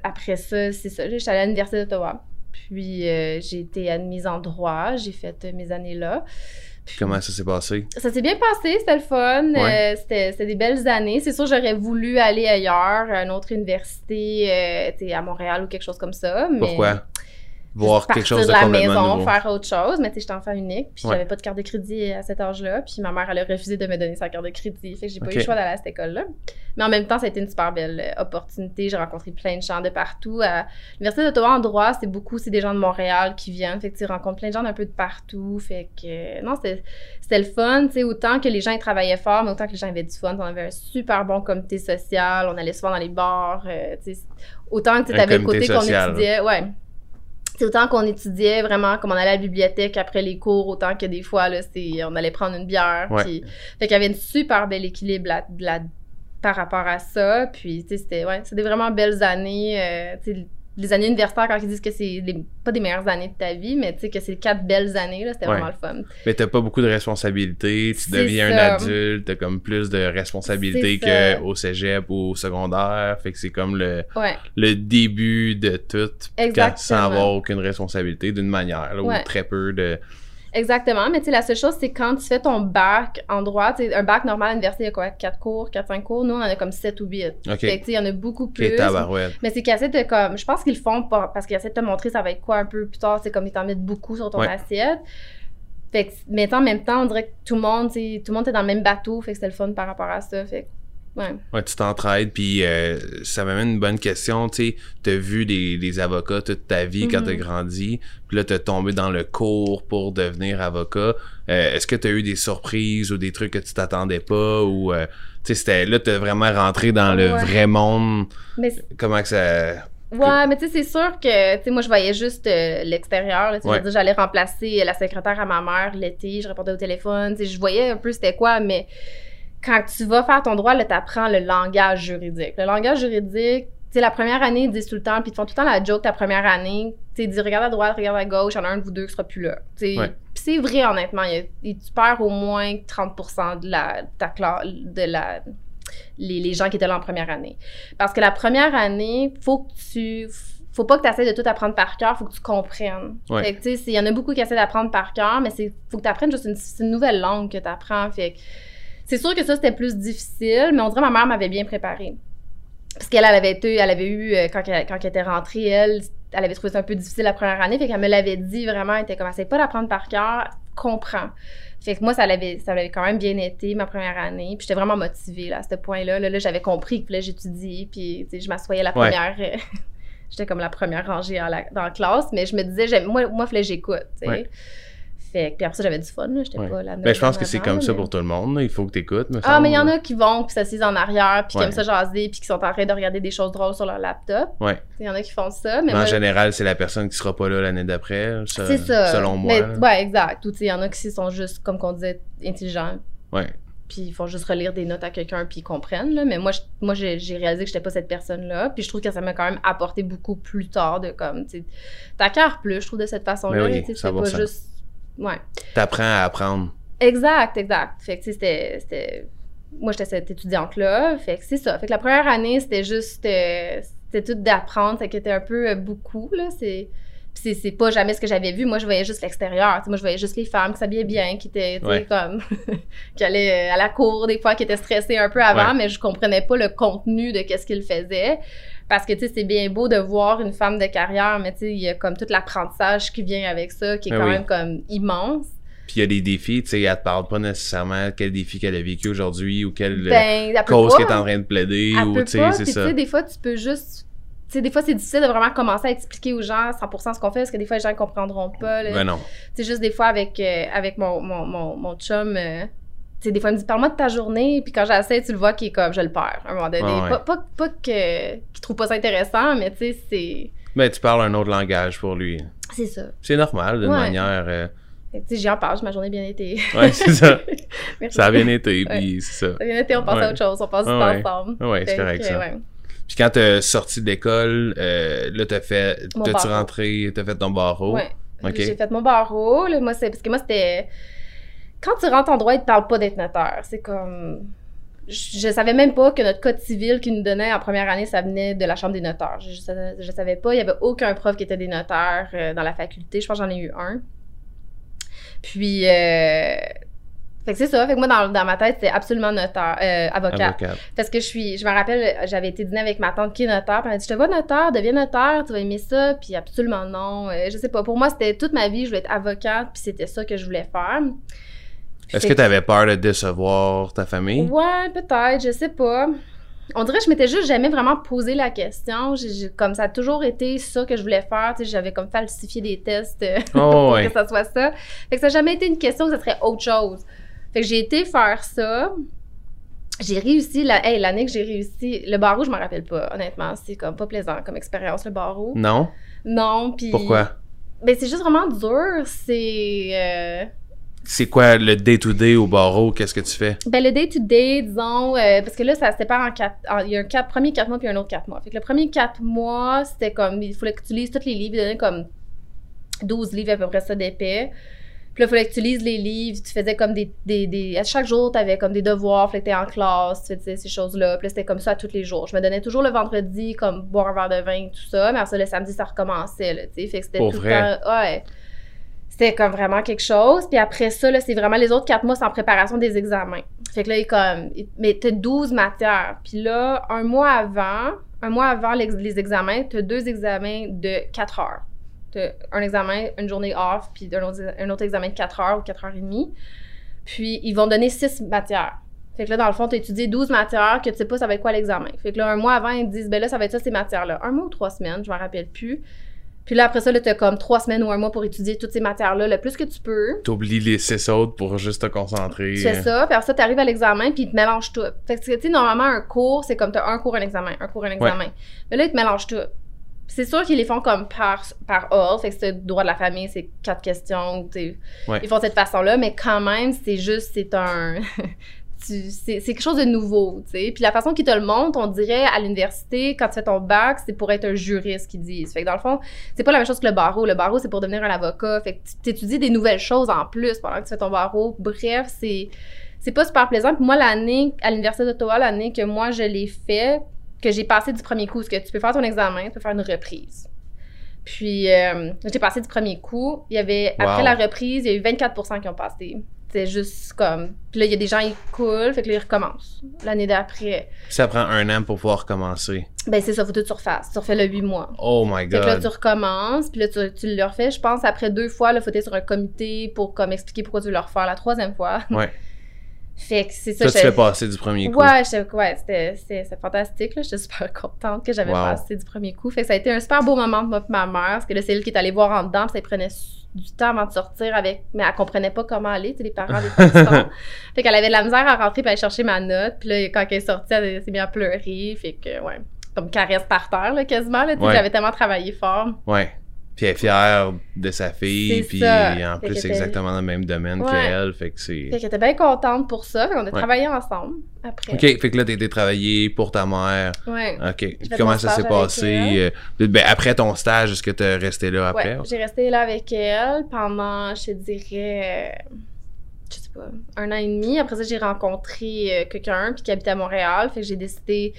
après ça, c'est ça. J'étais allée à l'Université d'Ottawa. Puis j'ai été admise en droit. J'ai fait mes années là. Comment ça s'est passé? Ça s'est bien passé, c'était le fun. c'était des belles années. C'est sûr, j'aurais voulu aller ailleurs, à une autre université, à Montréal ou quelque chose comme ça. Pourquoi? Voir quelque chose de, la maison, faire autre chose. Mais tu sais, j'étais enfant unique, puis j'avais pas de carte de crédit à cet âge-là. Puis ma mère, elle a refusé de me donner sa carte de crédit. Fait que j'ai pas eu le choix d'aller à cette école-là. Mais en même temps, ça a été une super belle euh, opportunité. J'ai rencontré plein de gens de partout. À l'Université d'Ottawa en droit, c'est beaucoup, c'est des gens de Montréal qui viennent. Fait que tu rencontres plein de gens d'un peu de partout. Fait que non, c'était le fun. Tu sais, autant que les gens ils travaillaient fort, mais autant que les gens avaient du fun. On avait un super bon comité social. On allait souvent dans les bars. Euh, tu sais, autant que tu avais le côté qu'on étudiait. Ouais c'est autant qu'on étudiait vraiment, comme on allait à la bibliothèque après les cours, autant que des fois, là, on allait prendre une bière. Puis, fait qu'il y avait une super bel équilibre là, par rapport à ça. Puis, tu sais, c'était, ouais, c'était vraiment belles années. Euh, les années universitaires, quand ils disent que c'est pas des meilleures années de ta vie, mais tu sais, que c'est quatre belles années, là, c'était vraiment le fun. Mais t'as pas beaucoup de responsabilités, tu deviens un adulte, t'as comme plus de responsabilités qu'au cégep ou au secondaire, fait que c'est comme le, le début de tout, sans avoir aucune responsabilité d'une manière, ou très peu de Exactement, mais tu sais, la seule chose, c'est quand tu fais ton bac en droit, tu sais, un bac normal à l'université, il y a quoi, 4 cours, 4-5 cours, nous, on en a comme 7 ou 8. OK. Fait que tu sais, il y en a beaucoup plus. Okay, mais c'est qu'ils essaient de comme, je pense qu'ils le font parce qu'ils essaient de te montrer ça va être quoi un peu plus tard, c'est comme ils t'en mettent beaucoup sur ton assiette. Fait que, mais en même temps, on dirait que tout le monde, tout le monde est dans le même bateau, fait que c'est le fun par rapport à ça. Fait Ouais. ouais. tu t'entraides, puis euh, ça m'amène une bonne question. Tu t'as vu des, des, avocats toute ta vie quand t'as mhm. grandi, puis là, t'as tombé dans le cours pour devenir avocat. Euh, est-ce que t'as eu des surprises ou des trucs que tu t'attendais pas ou euh, tu sais, c'était là, t'as vraiment rentré dans le vrai monde. Mais Comment que ça. Ouais, mais tu sais, c'est sûr que, tu sais, moi, je voyais juste l'extérieur. Ouais. J'allais remplacer la secrétaire à ma mère l'été, je répondais au téléphone. Tu sais, je voyais un peu c'était quoi, mais quand tu vas faire ton droit, là, tu apprends le langage juridique. Le langage juridique, tu sais, la première année, ils disent tout le temps, puis ils te font tout le temps la joke ta première année. Tu dis, regarde à droite, regarde à gauche, il y en a un de vous deux qui sera plus là. Puis c'est vrai, honnêtement. tu perds au moins 30% de la, ta classe, de la, les, gens qui étaient là en première année. Parce que la première année, faut que tu faut pas que tu essaies de tout apprendre par cœur, faut que tu comprennes. Fait que, il y en a beaucoup qui essaient d'apprendre par cœur, mais c'est faut que tu apprennes juste une, une, nouvelle langue que tu apprends. Fait c'est sûr que ça, c'était plus difficile, mais on dirait que ma mère m'avait bien préparée. Parce qu'elle elle avait été, elle avait eu, euh, quand elle, quand elle était rentrée, elle, elle avait trouvé ça un peu difficile la première année, fait qu'elle me l'avait dit vraiment, elle était comme, pas d'apprendre par cœur, comprends. Fait que moi, ça l'avait, ça avait quand même bien été ma première année, puis j'étais vraiment motivée là, à ce point-là. Là, j'avais compris que j'étudiais, puis je m'assoyais la première, j'étais comme la première rangée dans la classe, mais je me disais, moi, moi, fallait j'écoute, fait puis après ça, j'avais du fun. J'étais pas la ben, je pense que c'est comme ça pour tout le monde. Il faut que tu écoutes. Ah, mais il y en a qui vont, puis s'assisent en arrière, puis qui aiment ça jaser, puis qui sont en train de regarder des choses drôles sur leur laptop. Ouais. Il y en a qui font ça. Mais, en général, c'est la personne qui sera pas là l'année d'après. C'est ça. Selon moi. Mais, ouais, exact. Ou il y en a qui sont juste, comme qu'on disait, intelligents. Ouais. Puis ils font juste relire des notes à quelqu'un, puis ils comprennent. Là. Mais moi, moi j'ai réalisé que j'étais pas cette personne-là. Puis je trouve que ça m'a quand même apporté beaucoup plus tard de comme, tu t'acquiers plus, je trouve, de cette façon-là. Oui, c'est pas juste Ouais. T'apprends à apprendre. Exact, exact. Fait que, c'était. Moi, j'étais cette étudiante-là. Fait que c'est ça. Fait que la première année, c'était juste. Euh, c'était tout d'apprendre. Ça était un peu euh, beaucoup, là. C'est. C'est pas jamais ce que j'avais vu. Moi, je voyais juste l'extérieur. Moi, je voyais juste les femmes qui s'habillaient bien, qui étaient, comme, qui allaient euh, à la cour des fois, qui étaient stressées un peu avant, mais je comprenais pas le contenu de qu'est-ce qu'ils faisaient. Parce que, tu sais, c'est bien beau de voir une femme de carrière, mais tu sais, il y a comme tout l'apprentissage qui vient avec ça, qui est ben quand même comme immense. Puis il y a des défis, tu sais, elle te parle pas nécessairement quel défi qu'elle a vécu aujourd'hui ou quelle ben, cause qu'elle est en train de plaider. Elle ou, tu sais, c'est ça. des fois, tu peux juste tu sais, des fois, c'est difficile de vraiment commencer à expliquer aux gens 100% ce qu'on fait parce que des fois, les gens ne comprendront pas. Ben non. Tu sais, juste des fois, avec, euh, avec mon, mon, mon, mon chum, euh, sais, des fois, il me dit parle-moi de ta journée, puis quand j'essaie, tu le vois qu'il est comme je le perds à un moment donné. Pas, pas, pas qu'il trouve pas ça intéressant, mais tu sais, c'est. Mais tu parles un autre langage pour lui. C'est ça. C'est normal, d'une manière. Euh... Tu sais, j'y en parle, ma journée a bien été. ouais, c'est ça. ça a bien été, puis c'est ça. Ça a bien été, on passe à autre chose, on passe du temps ensemble. Ouais, c'est correct ça. Puis quand t'es sorti d'école, euh, là, t'as fait. T'as-tu rentré, t'as fait ton barreau? Ouais. J'ai fait mon barreau. Là, moi, c'est parce que moi, c'était quand tu rentres en droit, ils te parlent pas d'être notaire. C'est comme. Je, savais même pas que notre code civil qu'ils nous donnait en première année, ça venait de la Chambre des notaires. Je, je, savais pas. Il y avait aucun prof qui était des notaires euh, dans la faculté. Je pense que j'en ai eu un. Puis, euh, fait que c'est ça. Fait que moi, dans, dans ma tête, c'est absolument notaire, euh, avocat. Parce que je suis, je me rappelle, j'avais été dîner avec ma tante qui est notaire. Puis elle m'a dit, je te vois notaire, deviens notaire, tu vas aimer ça. Puis absolument non. je sais pas. Pour moi, c'était toute ma vie, je voulais être avocate. Puis c'était ça que je voulais faire. Est-ce que tu avais peur de décevoir ta famille? Ouais, peut-être, je sais pas. On dirait que je m'étais juste jamais vraiment posé la question. comme ça a toujours été ça que je voulais faire. J'avais comme falsifié des tests euh, oh, pour que ça soit ça. Fait que ça n'a jamais été une question que ça serait autre chose. Fait que j'ai été faire ça. J'ai réussi, l'année que j'ai réussi, le barreau, je m'en rappelle pas, honnêtement. C'est comme pas plaisant comme expérience, le barreau. Non? Non, puis... Pourquoi? Ben, c'est juste vraiment dur. C'est... Euh, c'est quoi le day-to-day au barreau? Qu'est-ce que tu fais? Ben, le day-to-day, disons, euh, parce que là, ça se sépare en quatre. il y a un premier quatre mois puis un autre quatre mois. Fait que le premier quatre mois, c'était comme. Il fallait que tu lises tous les livres. Il donnait comme 12 livres à peu près ça d'épais. Puis là, il fallait que tu lises les livres. Tu faisais comme des. des, à chaque jour, tu avais comme des devoirs. Fallait que tu en classe. Tu faisais ces choses-là. Puis là, c'était comme ça tous les jours. Je me donnais toujours le vendredi, comme boire un verre de vin, tout ça. Mais après ça, le samedi, ça recommençait, là, tu sais. Fait que c'était tout le temps. Ouais c'était comme vraiment quelque chose. Puis après ça, là, c'est vraiment les autres quatre mois, c'est en préparation des examens. Fait que là, il comme, mais t'as 12 matières. Puis là, un mois avant, un mois avant les, les examens, t'as deux examens de 4 heures. Un examen, une journée off, puis un autre, un autre examen de 4 heures ou 4 heures et demie. Puis ils vont donner 6 matières. Fait que là, dans le fond, tu étudié 12 matières que tu sais pas ça va être quoi l'examen. Fait que là, un mois avant, ils te disent, ben là, ça va être ça, ces matières-là. Un mois ou trois semaines, je m'en rappelle plus. Puis là, après ça, tu as comme trois semaines ou un mois pour étudier toutes ces matières-là le plus que tu peux. T'oublies les six autres pour juste te concentrer. Tu fais ça, puis après ça, t'arrives à l'examen, puis ils te mélangent tout. Fait que, tu sais, normalement, un cours, c'est comme t'as un cours, un examen, un cours, un examen. Mais là, ils te mélangent tout. C'est sûr qu'ils les font comme par, par ordre, fait que c'est droit de la famille, c'est quatre questions, ouais. ils font cette façon-là, mais quand même, c'est juste, c'est un... c'est quelque chose de nouveau, tu sais. Puis la façon qu'ils te le montrent, on dirait à l'université, quand tu fais ton bac, c'est pour être un juriste, qu'ils disent. Fait que dans le fond, c'est pas la même chose que le barreau. Le barreau, c'est pour devenir un avocat. Fait que tu étudies des nouvelles choses en plus pendant que tu fais ton barreau. Bref, c'est c'est pas super plaisant. Puis moi, l'année, à l'Université d'Ottawa, l'année que moi, je l'ai fait, que j'ai passé du premier coup, parce que tu peux faire ton examen, tu peux faire une reprise. Puis, euh, j'ai passé du premier coup. Il y avait, après la reprise, il y a eu 24 qui ont passé. C'était juste comme. Puis là, il y a des gens, ils coulent, fait que là, ils recommencent l'année d'après. Ça prend un an pour pouvoir recommencer. Ben, c'est ça, faut que tu refasses. Tu refais le huit mois. Oh my god. Fait que là, tu recommences, puis là, tu, tu le refais. Je pense, après deux fois, il faut être sur un comité pour comme expliquer pourquoi tu veux le refaire la troisième fois. Ouais. Fait que c'est ça. Toi, tu fais passer du premier coup. Ouais, ouais c'était fantastique. J'étais super contente que j'avais passé du premier coup. Fait que ça a été un super beau moment pour moi et ma mère. Parce que là, c'est elle qui est allée voir en dedans. ça prenait du temps avant de sortir avec. Mais elle comprenait pas comment aller. Tu les parents, des Fait qu'elle avait de la misère à rentrer pour aller chercher ma note. Puis là, quand elle est sortie, elle s'est bien à pleurer. Fait que, ouais. Comme caresse par terre, là, quasiment. Là, J'avais tellement travaillé fort. Ouais. Puis elle est fière de sa fille, puis en plus exactement dans le même domaine qu'elle, fait que c'est... Fait qu'elle était bien contente pour ça, fait qu'on a travaillé ensemble après. OK, fait que là, t'as travailler pour ta mère. Ouais. OK, comment ça s'est passé? Euh, ben, après ton stage, est-ce que t'es resté là après? Ouais, j'ai resté là avec elle pendant, je dirais... je sais pas, un an et demi. Après ça, j'ai rencontré euh, quelqu'un puis qui habitait à Montréal. Fait que j'ai décidé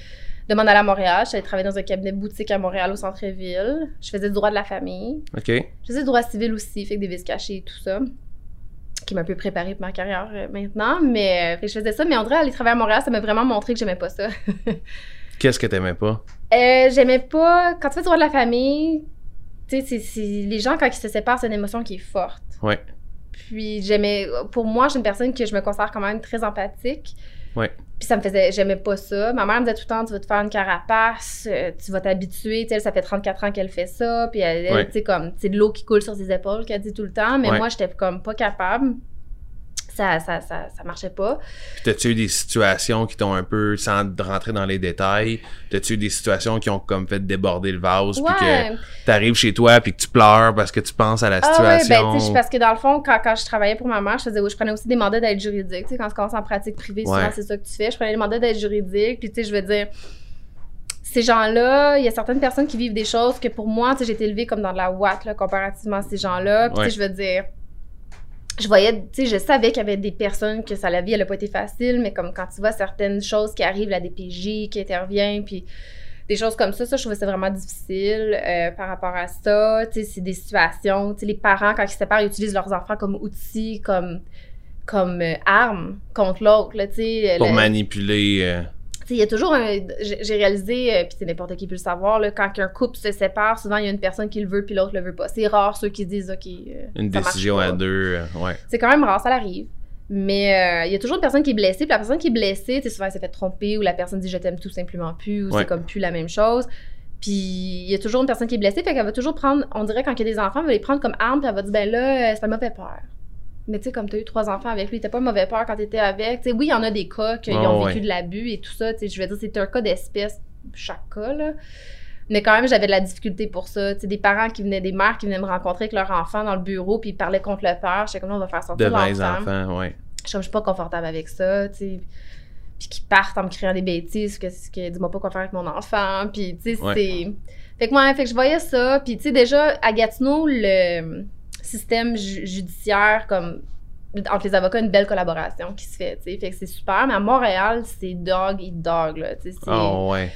de m'en aller à Montréal. J'allais travailler dans un cabinet boutique à Montréal, au centre-ville. Je faisais du droit de la famille. OK. Je faisais du droit civil aussi, fait que des vis cachées et tout ça. Qui m'a un peu préparé pour ma carrière euh, maintenant. Mais euh, je faisais ça. Mais André, aller travailler à Montréal, ça m'a vraiment montré que j'aimais pas ça. Qu'est-ce que t'aimais pas? Euh, j'aimais pas. Quand tu fais du droit de la famille, tu sais, les gens, quand ils se séparent, c'est une émotion qui est forte. Ouais. Puis j'aimais. Pour moi, je suis une personne que je me considère quand même très empathique. Ouais. Puis ça me faisait, j'aimais pas ça. Ma mère me disait tout le temps, tu vas te faire une carapace, euh, tu vas t'habituer. Tu sais, ça fait 34 ans qu'elle fait ça. Puis elle, tu sais, comme, c'est de l'eau qui coule sur ses épaules qu'elle dit tout le temps. Mais moi, j'étais comme pas capable ça, ça, ça, ça marchait pas. Puis t'as-tu eu des situations qui t'ont un peu, sans rentrer dans les détails, t'as-tu eu des situations qui ont comme fait déborder le vase, puis que t'arrives chez toi, puis que tu pleures parce que tu penses à la situation? Ah ouais, ben, tu sais, parce que dans le fond, quand, quand je travaillais pour ma mère, je faisais, je prenais aussi des mandats d'aide juridique. Tu sais, quand tu commences en pratique privée, souvent, c'est ça que tu fais. Je prenais des mandats d'aide juridique, puis tu sais, je veux dire ces gens-là, il y a certaines personnes qui vivent des choses que pour moi, j'ai été élevée comme dans de la ouate, là, comparativement à ces gens-là. Puis, je veux dire, je voyais, tu sais, je savais qu'il y avait des personnes que ça, la vie, elle n'a pas été facile, mais comme quand tu vois certaines choses qui arrivent, la DPJ qui intervient, puis des choses comme ça, ça, je trouvais ça vraiment difficile euh, par rapport à ça. Tu sais, c'est des situations, tu sais, les parents, quand ils se séparent, ils utilisent leurs enfants comme outils, comme, comme euh, armes contre l'autre, tu sais. Pour manipuler... Euh, il y a toujours un. J'ai réalisé, euh, puis c'est n'importe qui peut le savoir, là, quand un couple se sépare, souvent il y a une personne qui le veut puis l'autre le veut pas. C'est rare ceux qui disent, OK. Euh, une décision à deux, euh, ouais. C'est quand même rare, ça arrive. Mais il y a toujours une personne qui est blessée, puis la personne qui est blessée, tu souvent elle s'est fait tromper ou la personne dit je t'aime tout simplement plus ou c'est comme plus la même chose. Puis il y a toujours une personne qui est blessée, fait qu'elle va toujours prendre, on dirait quand il y a des enfants, elle va les prendre comme arme, puis elle va dire ben là, c'est un mauvais peur. Mais tu sais, comme tu as eu trois enfants avec lui, t'as pas mauvais peur quand t'étais avec. sais oui, il y en a des cas qui ont vécu de l'abus et tout ça. Je veux dire, c'est un cas d'espèce, chaque cas, là. Mais quand même, j'avais de la difficulté pour ça. des parents qui venaient, des mères qui venaient me rencontrer avec leur enfant dans le bureau, puis ils parlaient contre le père. J'étais comme, on va faire sortir l'enfant. les enfants, ouais. Je suis pas confortable avec ça, tu sais. Puis qu'ils partent en me criant des bêtises, que, que dis-moi pas quoi faire avec mon enfant. Puis, tu sais, c'est. Fait que moi, fait que je voyais ça. Puis, tu sais, déjà, à Gatineau, le système judiciaire, comme entre les avocats, une belle collaboration qui se fait, tu Fait que c'est super. Mais à Montréal, c'est dog eat dog, là. Oh, ouais.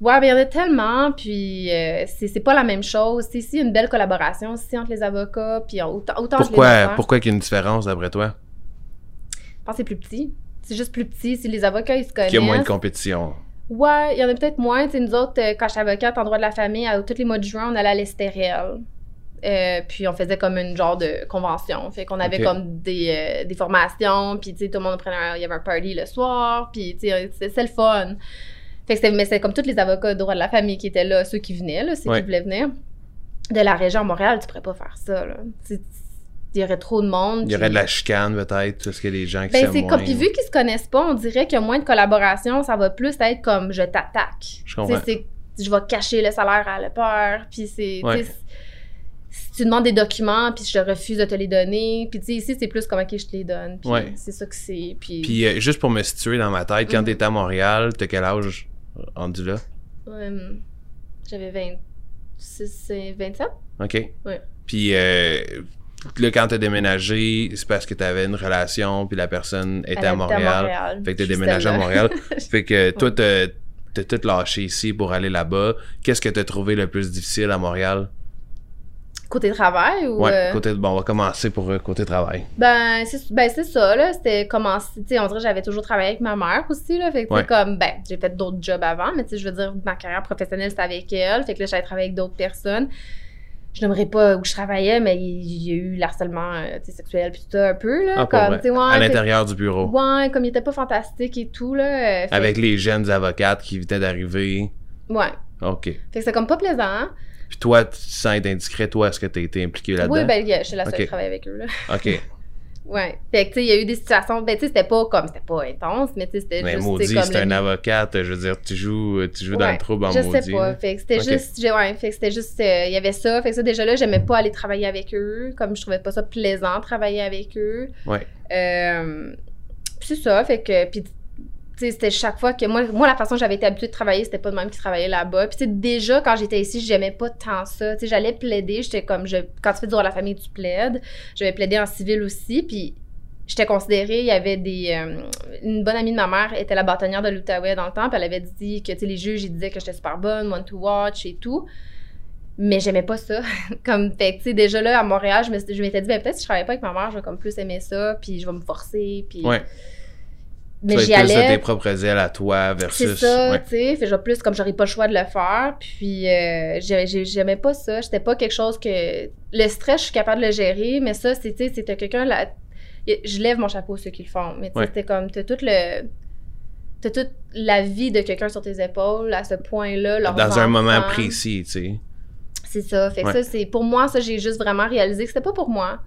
Ouais, mais il y en a tellement, puis euh, c'est pas la même chose. C'est ici une belle collaboration aussi entre les avocats, puis autant, autant pourquoi, Pourquoi qu'il y a une différence d'après toi? Je pense que c'est plus petit. C'est juste plus petit. Si les avocats, ils se connaissent... Qu'il y a moins de compétition. Ouais, il y en a peut-être moins. sais nous autres, euh, quand je suis avocate en droit de la famille, à, tous les mois de juin, on allait à l'Estériel. Euh, puis on faisait comme une genre de convention. Fait qu'on avait comme des, euh, des, formations, puis tu sais, tout le monde prenait il y avait un party le soir, puis tu sais, c'est le fun. Fait que mais c'est comme tous les avocats de droit de la famille qui étaient là, ceux qui venaient, là, ceux qui voulaient venir. De la région Montréal, tu pourrais pas faire ça, là. il y aurait trop de monde. Il y aurait de la chicane, peut-être, parce a des gens qui ben, c'est comme, Puis vu qu'ils se connaissent pas, on dirait qu'il y a moins de collaboration, ça va plus être comme je t'attaque. Je comprends. je vais cacher le salaire à la peur, puis c'est si tu demandes des documents, puis je refuse de te les donner. Puis tu sais, ici, c'est plus comme, OK, je te les donne. Puis c'est ça que c'est. Puis, puis euh, juste pour me situer dans ma tête, quand mm t'étais à Montréal, t'as quel âge rendu là? J'avais 26, 27. OK. Ouais. Puis euh, là, quand t'as déménagé, c'est parce que t'avais une relation, puis la personne était à Montréal. à Montréal. Fait que t'as déménagé à Montréal. fait que toi, t'as tout lâché ici pour aller là-bas. Qu'est-ce que t'as trouvé le plus difficile à Montréal? Côté travail ou. Ouais, euh? côté. Bon, on va commencer pour euh, côté travail. Ben, c'est ben, ça, là. C'était commencer. Tu sais, on dirait que j'avais toujours travaillé avec ma mère aussi, là. Fait que, comme, ben, j'ai fait d'autres jobs avant, mais tu sais, je veux dire, ma carrière professionnelle, c'était avec elle. Fait que là, j'avais travaillé avec d'autres personnes. Je n'aimerais pas où je travaillais, mais il y a eu l'harcèlement euh, sexuel puis tout ça un peu, là. Ah, comme, ouais, à l'intérieur du bureau. Ouais, comme il était pas fantastique et tout, là. avec les jeunes avocates qui venaient d'arriver. Ouais. OK. Fait que c'est comme pas plaisant. Puis toi, sans être indiscret, toi, est-ce que tu as été impliqué là-dedans? Oui, ben, je suis la seule qui travaille avec eux, là. OK. Ouais. Fait que, tu sais, il y a eu des situations, ben, tu sais, c'était pas comme, c'était pas intense, mais tu sais, c'était juste. Mais maudit, c'est un avocat, je veux dire, tu joues, tu joues dans le trouble en je maudit. Je sais pas. Fait que c'était juste, ouais, fait que c'était juste, euh, il y avait ça. Fait que ça, déjà là, j'aimais pas aller travailler avec eux, comme je trouvais pas ça plaisant, travailler avec eux. Ouais. Euh, c'est ça, fait que, puis c'était chaque fois que moi, moi la façon que j'avais été habituée de travailler, c'était pas de même qui travaillait là-bas. Puis déjà quand j'étais ici, j'aimais pas tant ça. Tu j'allais plaider, j'étais comme je quand tu fais du droit de la famille, tu plaides. J'avais plaidé en civil aussi, puis j'étais considérée, il y avait des euh, une bonne amie de ma mère était la bâtonnière de l'Outaouais dans le temps, elle avait dit que les juges ils disaient que j'étais super bonne, one to watch et tout. Mais j'aimais pas ça. comme fait tu sais déjà là à Montréal, je m'étais dit ben peut-être si je travaillais pas avec ma mère, je vais comme plus aimer ça, puis je vais me forcer, puis mais j'y allais. tes propres ailes à toi versus. C'est ça, tu sais. Fait plus comme j'aurais pas le choix de le faire. Puis euh, j'aimais pas ça. J'étais pas quelque chose que. Le stress, je suis capable de le gérer, mais ça, c'est, tu sais, c'était quelqu'un. Là... Je lève mon chapeau ceux qui le font. Mais tu sais, c'était comme. T'as tout le. T'as toute la vie de quelqu'un sur tes épaules à ce point-là. Dans un moment précis, tu sais. C'est ça. Fait que ça, c'est. Pour moi, ça, j'ai juste vraiment réalisé que c'était pas pour moi.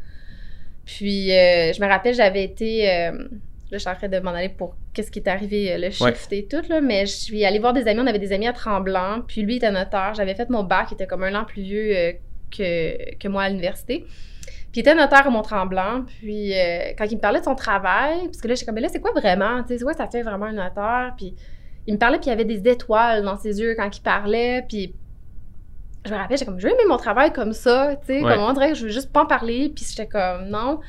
Puis, euh, je me rappelle, j'avais été. Euh, Là, je suis en train de m'en aller pour qu'est-ce qui est arrivé, euh, le shift et tout, là. Mais je suis allée voir des amis. On avait des amis à Tremblant. Puis lui était notaire. J'avais fait mon bac, il était comme un an plus vieux euh, que, que moi à l'université. Puis il était notaire à Mont-Tremblant. Puis euh, quand il me parlait de son travail, parce que là, j'étais comme, mais là, c'est quoi vraiment? Tu sais, c'est quoi ça fait vraiment un notaire? Puis il me parlait, puis il y avait des étoiles dans ses yeux quand il parlait. Puis je me rappelle, j'étais comme, je veux aimer mon travail comme ça. Tu sais, comme on dirait que je veux juste pas en parler. Puis j'étais comme, non.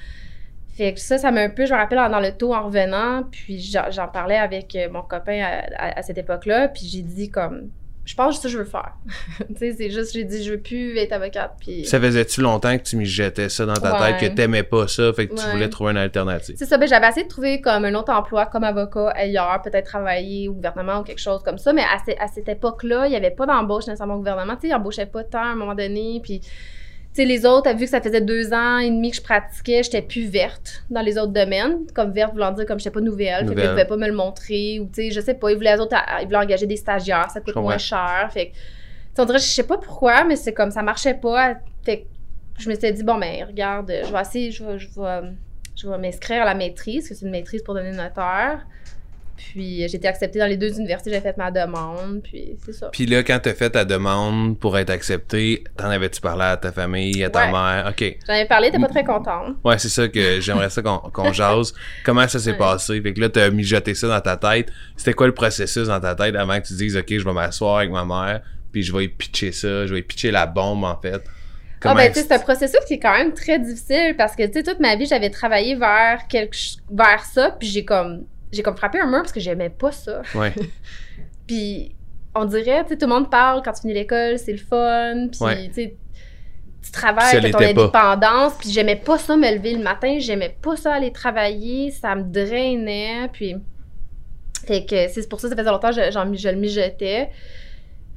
Fait que ça, ça m'a un peu, je me rappelle dans le taux en revenant, puis j'en parlais avec euh, mon copain à, cette époque-là, puis j'ai dit comme, je pense que ça je veux faire. tu sais, c'est juste, j'ai dit, je veux plus être avocate. Puis... Ça faisait-tu longtemps que tu m'y jetais ça dans ta tête, que t'aimais pas ça, fait que tu voulais trouver une alternative? C'est ça, ben j'avais essayé de trouver comme un autre emploi comme avocat ailleurs, peut-être travailler au gouvernement ou quelque chose comme ça, mais à, à cette époque-là, il y avait pas d'embauche nécessairement au gouvernement. Tu sais, ils embauchaient pas tant à un moment donné, puis les autres, vu que ça faisait deux ans et demi que je pratiquais, j'étais plus verte dans les autres domaines. Comme verte voulant dire comme j'étais pas nouvelle, nouvelle. Fait pouvaient pas me le montrer. Ou, tu sais, je sais pas, ils voulaient, autres, ils voulaient engager des stagiaires, ça coûte moins cher. Fait que, on dirait, je sais pas pourquoi, mais c'est comme ça marchait pas. Fait je me suis dit, bon, ben, regarde, je vais essayer, je vais, je vais, je vais m'inscrire à la maîtrise, que c'est une maîtrise pour donner notaire. Puis euh, j'ai été acceptée dans les deux universités, j'ai fait ma demande, puis c'est ça. Puis là, quand tu as fait ta demande pour être acceptée, t'en avais-tu parlé à ta famille, à ta mère? OK. J'en avais parlé, t'es pas très contente. Ouais, c'est ça que j'aimerais ça qu'on jase. Comment ça s'est passé? Fait que là, t'as mijoté ça dans ta tête. C'était quoi le processus dans ta tête avant que tu dises, OK, je vais m'asseoir avec ma mère, puis je vais y pitcher ça, je vais y pitcher la bombe, en fait? ah ben, tu sais, c'est un processus qui est quand même très difficile parce que, tu sais, toute ma vie, j'avais travaillé vers, quelque, vers ça, puis j'ai comme j'ai comme frappé un mur parce que j'aimais pas ça. Ouais. puis on dirait, tu sais, tout le monde parle quand tu finis l'école, c'est le fun, puis tu sais, tu travailles, tu ton indépendance, puis j'aimais pas ça me lever le matin, j'aimais pas ça aller travailler, ça me drainait, puis fait que c'est pour ça que ça faisait longtemps que je, je le mijotais.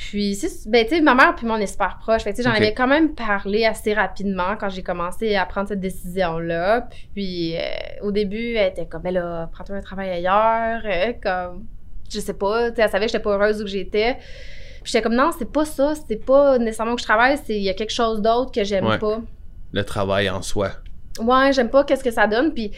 Puis, ben, tu sais, ma mère puis moi, on est super proches. Fait j'en avais quand même parlé assez rapidement quand j'ai commencé à prendre cette décision-là. Puis, euh, au début, elle était comme, ben là, prends-toi un travail ailleurs. Euh, comme, je sais pas, tu sais, elle savait que j'étais pas heureuse où j'étais. Puis, j'étais comme, non, c'est pas ça. C'est pas nécessairement que je travaille, c'est il y a quelque chose d'autre que j'aime pas. Le travail en soi. Ouais, j'aime pas qu'est-ce que ça donne. Puis,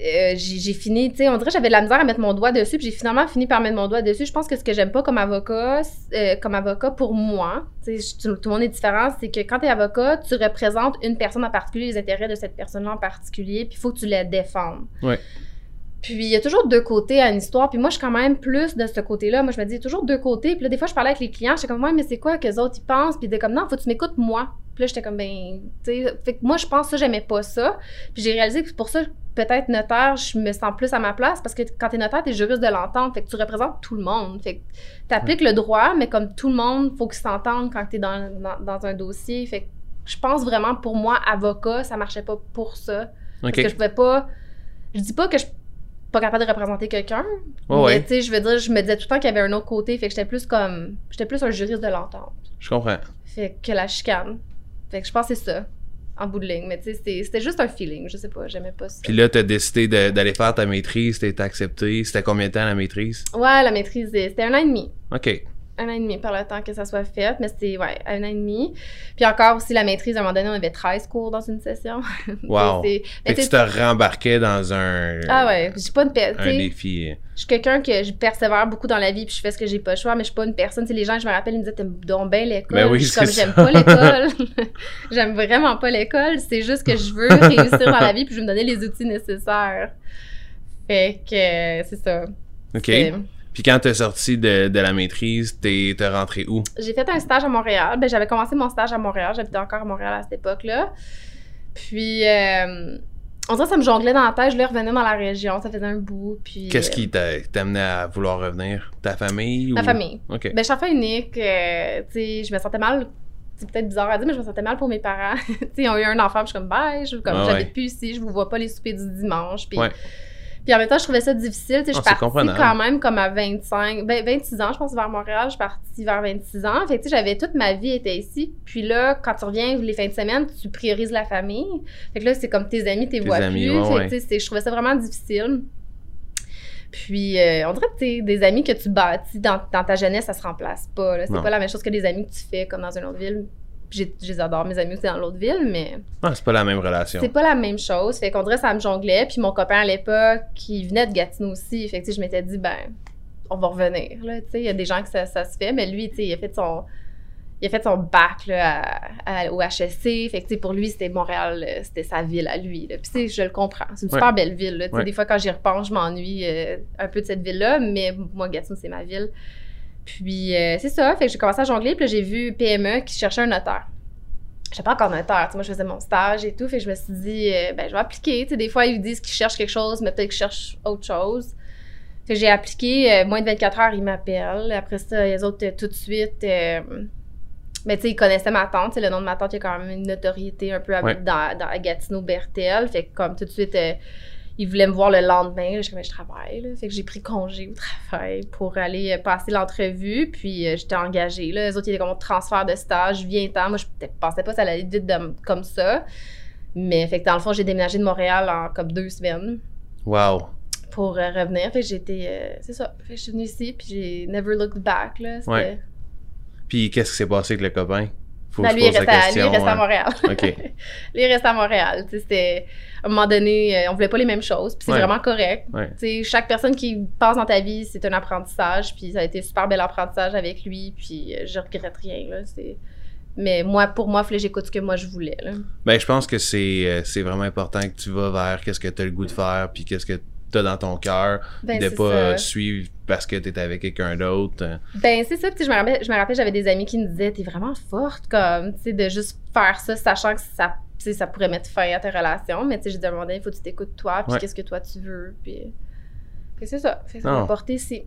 euh, j'ai fini, tu sais, on dirait que j'avais de la misère à mettre mon doigt dessus, puis j'ai finalement fini par mettre mon doigt dessus. Je pense que ce que j'aime pas comme avocat, euh, comme avocat pour moi, tu sais, tout le monde est différent, c'est que quand tu es avocat, tu représentes une personne en particulier, les intérêts de cette personne-là en particulier, puis il faut que tu la défendes. Ouais. Puis il y a toujours deux côtés à une histoire. Puis moi, je suis quand même plus de ce côté-là. Moi, je me dis, il y a toujours deux côtés. Puis là, des fois, je parlais avec les clients, j'étais comme, ouais, mais c'est quoi que les autres, ils pensent? Puis ils étaient comme, non, faut que tu m'écoutes moi. Puis là, j'étais comme, ben, tu sais, fait que moi, je pense ça, j'aimais pas ça. Puis j'ai réalisé que pour ça, peut-être notaire, je me sens plus à ma place parce que quand t'es notaire, t'es juriste de l'entente. Fait que tu représentes tout le monde. Fait que t'appliques le droit, mais comme tout le monde, faut qu'ils s'entendent quand t'es dans, dans, dans un dossier. Fait que je pense vraiment, pour moi, avocat, ça marchait pas pour ça. Parce que je pouvais pas. Je dis pas que je pas capable de représenter quelqu'un. mais tu sais, je veux dire, je me disais tout le temps qu'il y avait un autre côté. Fait que j'étais plus comme. J'étais plus un juriste de l'entente. Je comprends. Fait que la chicane. Fait que je pense que c'est ça, en bout de ligne. Mais tu sais, c'était juste un feeling. Je sais pas, j'aimais pas ça. Puis là, t'as décidé d'aller faire ta maîtrise, t'es accepté. C'était combien de temps la maîtrise? Ouais, la maîtrise, c'était un an et demi. OK un an et demi par le temps que ça soit fait, mais c'était, ouais, un an et demi. Puis encore aussi, la maîtrise, à un moment donné, on avait 13 cours dans une session. Wow! fait que tu te rembarquais dans un... Ah ouais, j'ai pas une... Un défi. Je suis quelqu'un que je persévère beaucoup dans la vie, puis je fais ce que j'ai pas le choix, mais je suis pas une personne... Tu les gens, je me rappelle, ils me disaient « T'aimes donc bien l'école? Ben oui, je suis comme « J'aime pas l'école. J'aime vraiment pas l'école. C'est juste que je veux réussir dans la vie, puis je veux me donner les outils nécessaires. » Fait que c'est ça. OK. Puis quand t'es sorti de, de, la maîtrise, t'es rentré où? J'ai fait un stage à Montréal. Ben, j'avais commencé mon stage à Montréal. J'habitais encore à Montréal à cette époque-là. Puis, euh, on dirait que ça me jonglait dans la tête. Je voulais revenir dans la région. Ça faisait un bout. Puis. Qu'est-ce qui t'a amené à vouloir revenir? Ta famille? Ma famille. OK. Ben, je suis unique. Euh, tu sais, je me sentais mal. C'est peut-être bizarre à dire, mais je me sentais mal pour mes parents. ils ont eu un enfant. je suis comme, bye. Je, comme, j'habite plus ici. Je vous vois pas les soupers du dimanche. Puis. Puis en même temps, je trouvais ça difficile. Tu sais, je suis ah, partie quand même comme à 25, 26 ben, ans, je pense, vers Montréal. Je suis partie vers 26 ans. Fait que, tu sais, j'avais toute ma vie était ici. Puis là, quand tu reviens les fins de semaine, tu priorises la famille. Fait que là, c'est comme tes amis, tes, vois plus. tu sais, je trouvais ça vraiment difficile. Puis, euh, on dirait que des amis que tu bâtis dans, dans, ta jeunesse, ça se remplace pas. C'est pas la même chose que des amis que tu fais comme dans une autre ville je les adore, mes amis aussi dans l'autre ville, mais. Ah, c'est pas la même relation. C'est pas la même chose. Fait qu'on dirait ça me jonglait. Puis mon copain à l'époque, qui venait de Gatineau aussi, fait que je m'étais dit, ben, on va revenir. Il y a des gens que ça, se fait, mais lui, il a fait son. Il a fait son bac là, au HSC. Fait que, pour lui, c'était Montréal, euh, c'était sa ville à lui. Là. Puis, je le comprends. C'est une super belle ville. Là. Des fois, quand j'y repense, je m'ennuie euh, un peu de cette ville-là. Mais moi, Gatineau, c'est ma ville. Puis euh, c'est ça, fait que j'ai commencé à jongler, puis j'ai vu PME qui cherchait un notaire. j'étais pas encore notaire, moi je faisais mon stage et tout, fait que je me suis dit, euh, ben je vais appliquer, tu sais, des fois ils disent qu'ils cherchent quelque chose, mais peut-être qu'ils cherchent autre chose. Fait que j'ai appliqué, euh, moins de 24 heures, ils m'appellent, après ça, les autres, tout de suite, mais tu sais, ils connaissaient ma tante, le nom de ma tante, il y a quand même une notoriété un peu dans, dans Gatineau-Bertel, fait que comme tout de suite ils voulaient me voir le lendemain. je je travaille. Fait que j'ai pris congé au travail pour aller euh, passer l'entrevue. Puis euh, j'étais engagée. Là. Les autres, ils étaient comme transfert de stage, viens temps. Moi, je pensais pas que ça allait vite comme ça. Mais fait que dans le fond, j'ai déménagé de Montréal en comme deux semaines. Wow! Pour euh, revenir. Fait que j'étais. c'est ça. Fait que je suis venue ici, puis j'ai never looked back. Là. Ouais. Puis qu'est-ce qui s'est passé avec le copain? Faut lui, il reste à, lui, il reste à Montréal. OK. lui, il reste à Montréal. C'était, à un moment donné, euh, on voulait pas les mêmes choses. Puis c'est vraiment correct. Ouais. Chaque personne qui passe dans ta vie, c'est un apprentissage. Puis ça a été super bel apprentissage avec lui. Puis euh, je regrette rien. Là. Mais moi, pour moi, j'écoute ce que moi je voulais. Là. Ben, je pense que c'est, euh, c'est vraiment important que tu vas vers qu'est-ce que tu as le goût de faire. Puis qu'est-ce que t'as dans ton cœur, ben, de pas suivre parce que t'es avec quelqu'un d'autre. Ben c'est ça, je me rappelle, je me rappelle, j'avais des amis qui me disaient t'es vraiment forte comme, tu sais, de juste faire ça, sachant que ça, ça pourrait mettre fin à ta relation, mais tu sais, j'ai demandé il faut que tu t'écoutes toi, puis qu'est-ce que toi tu veux, puis c'est ça, c'est ça, porter ici.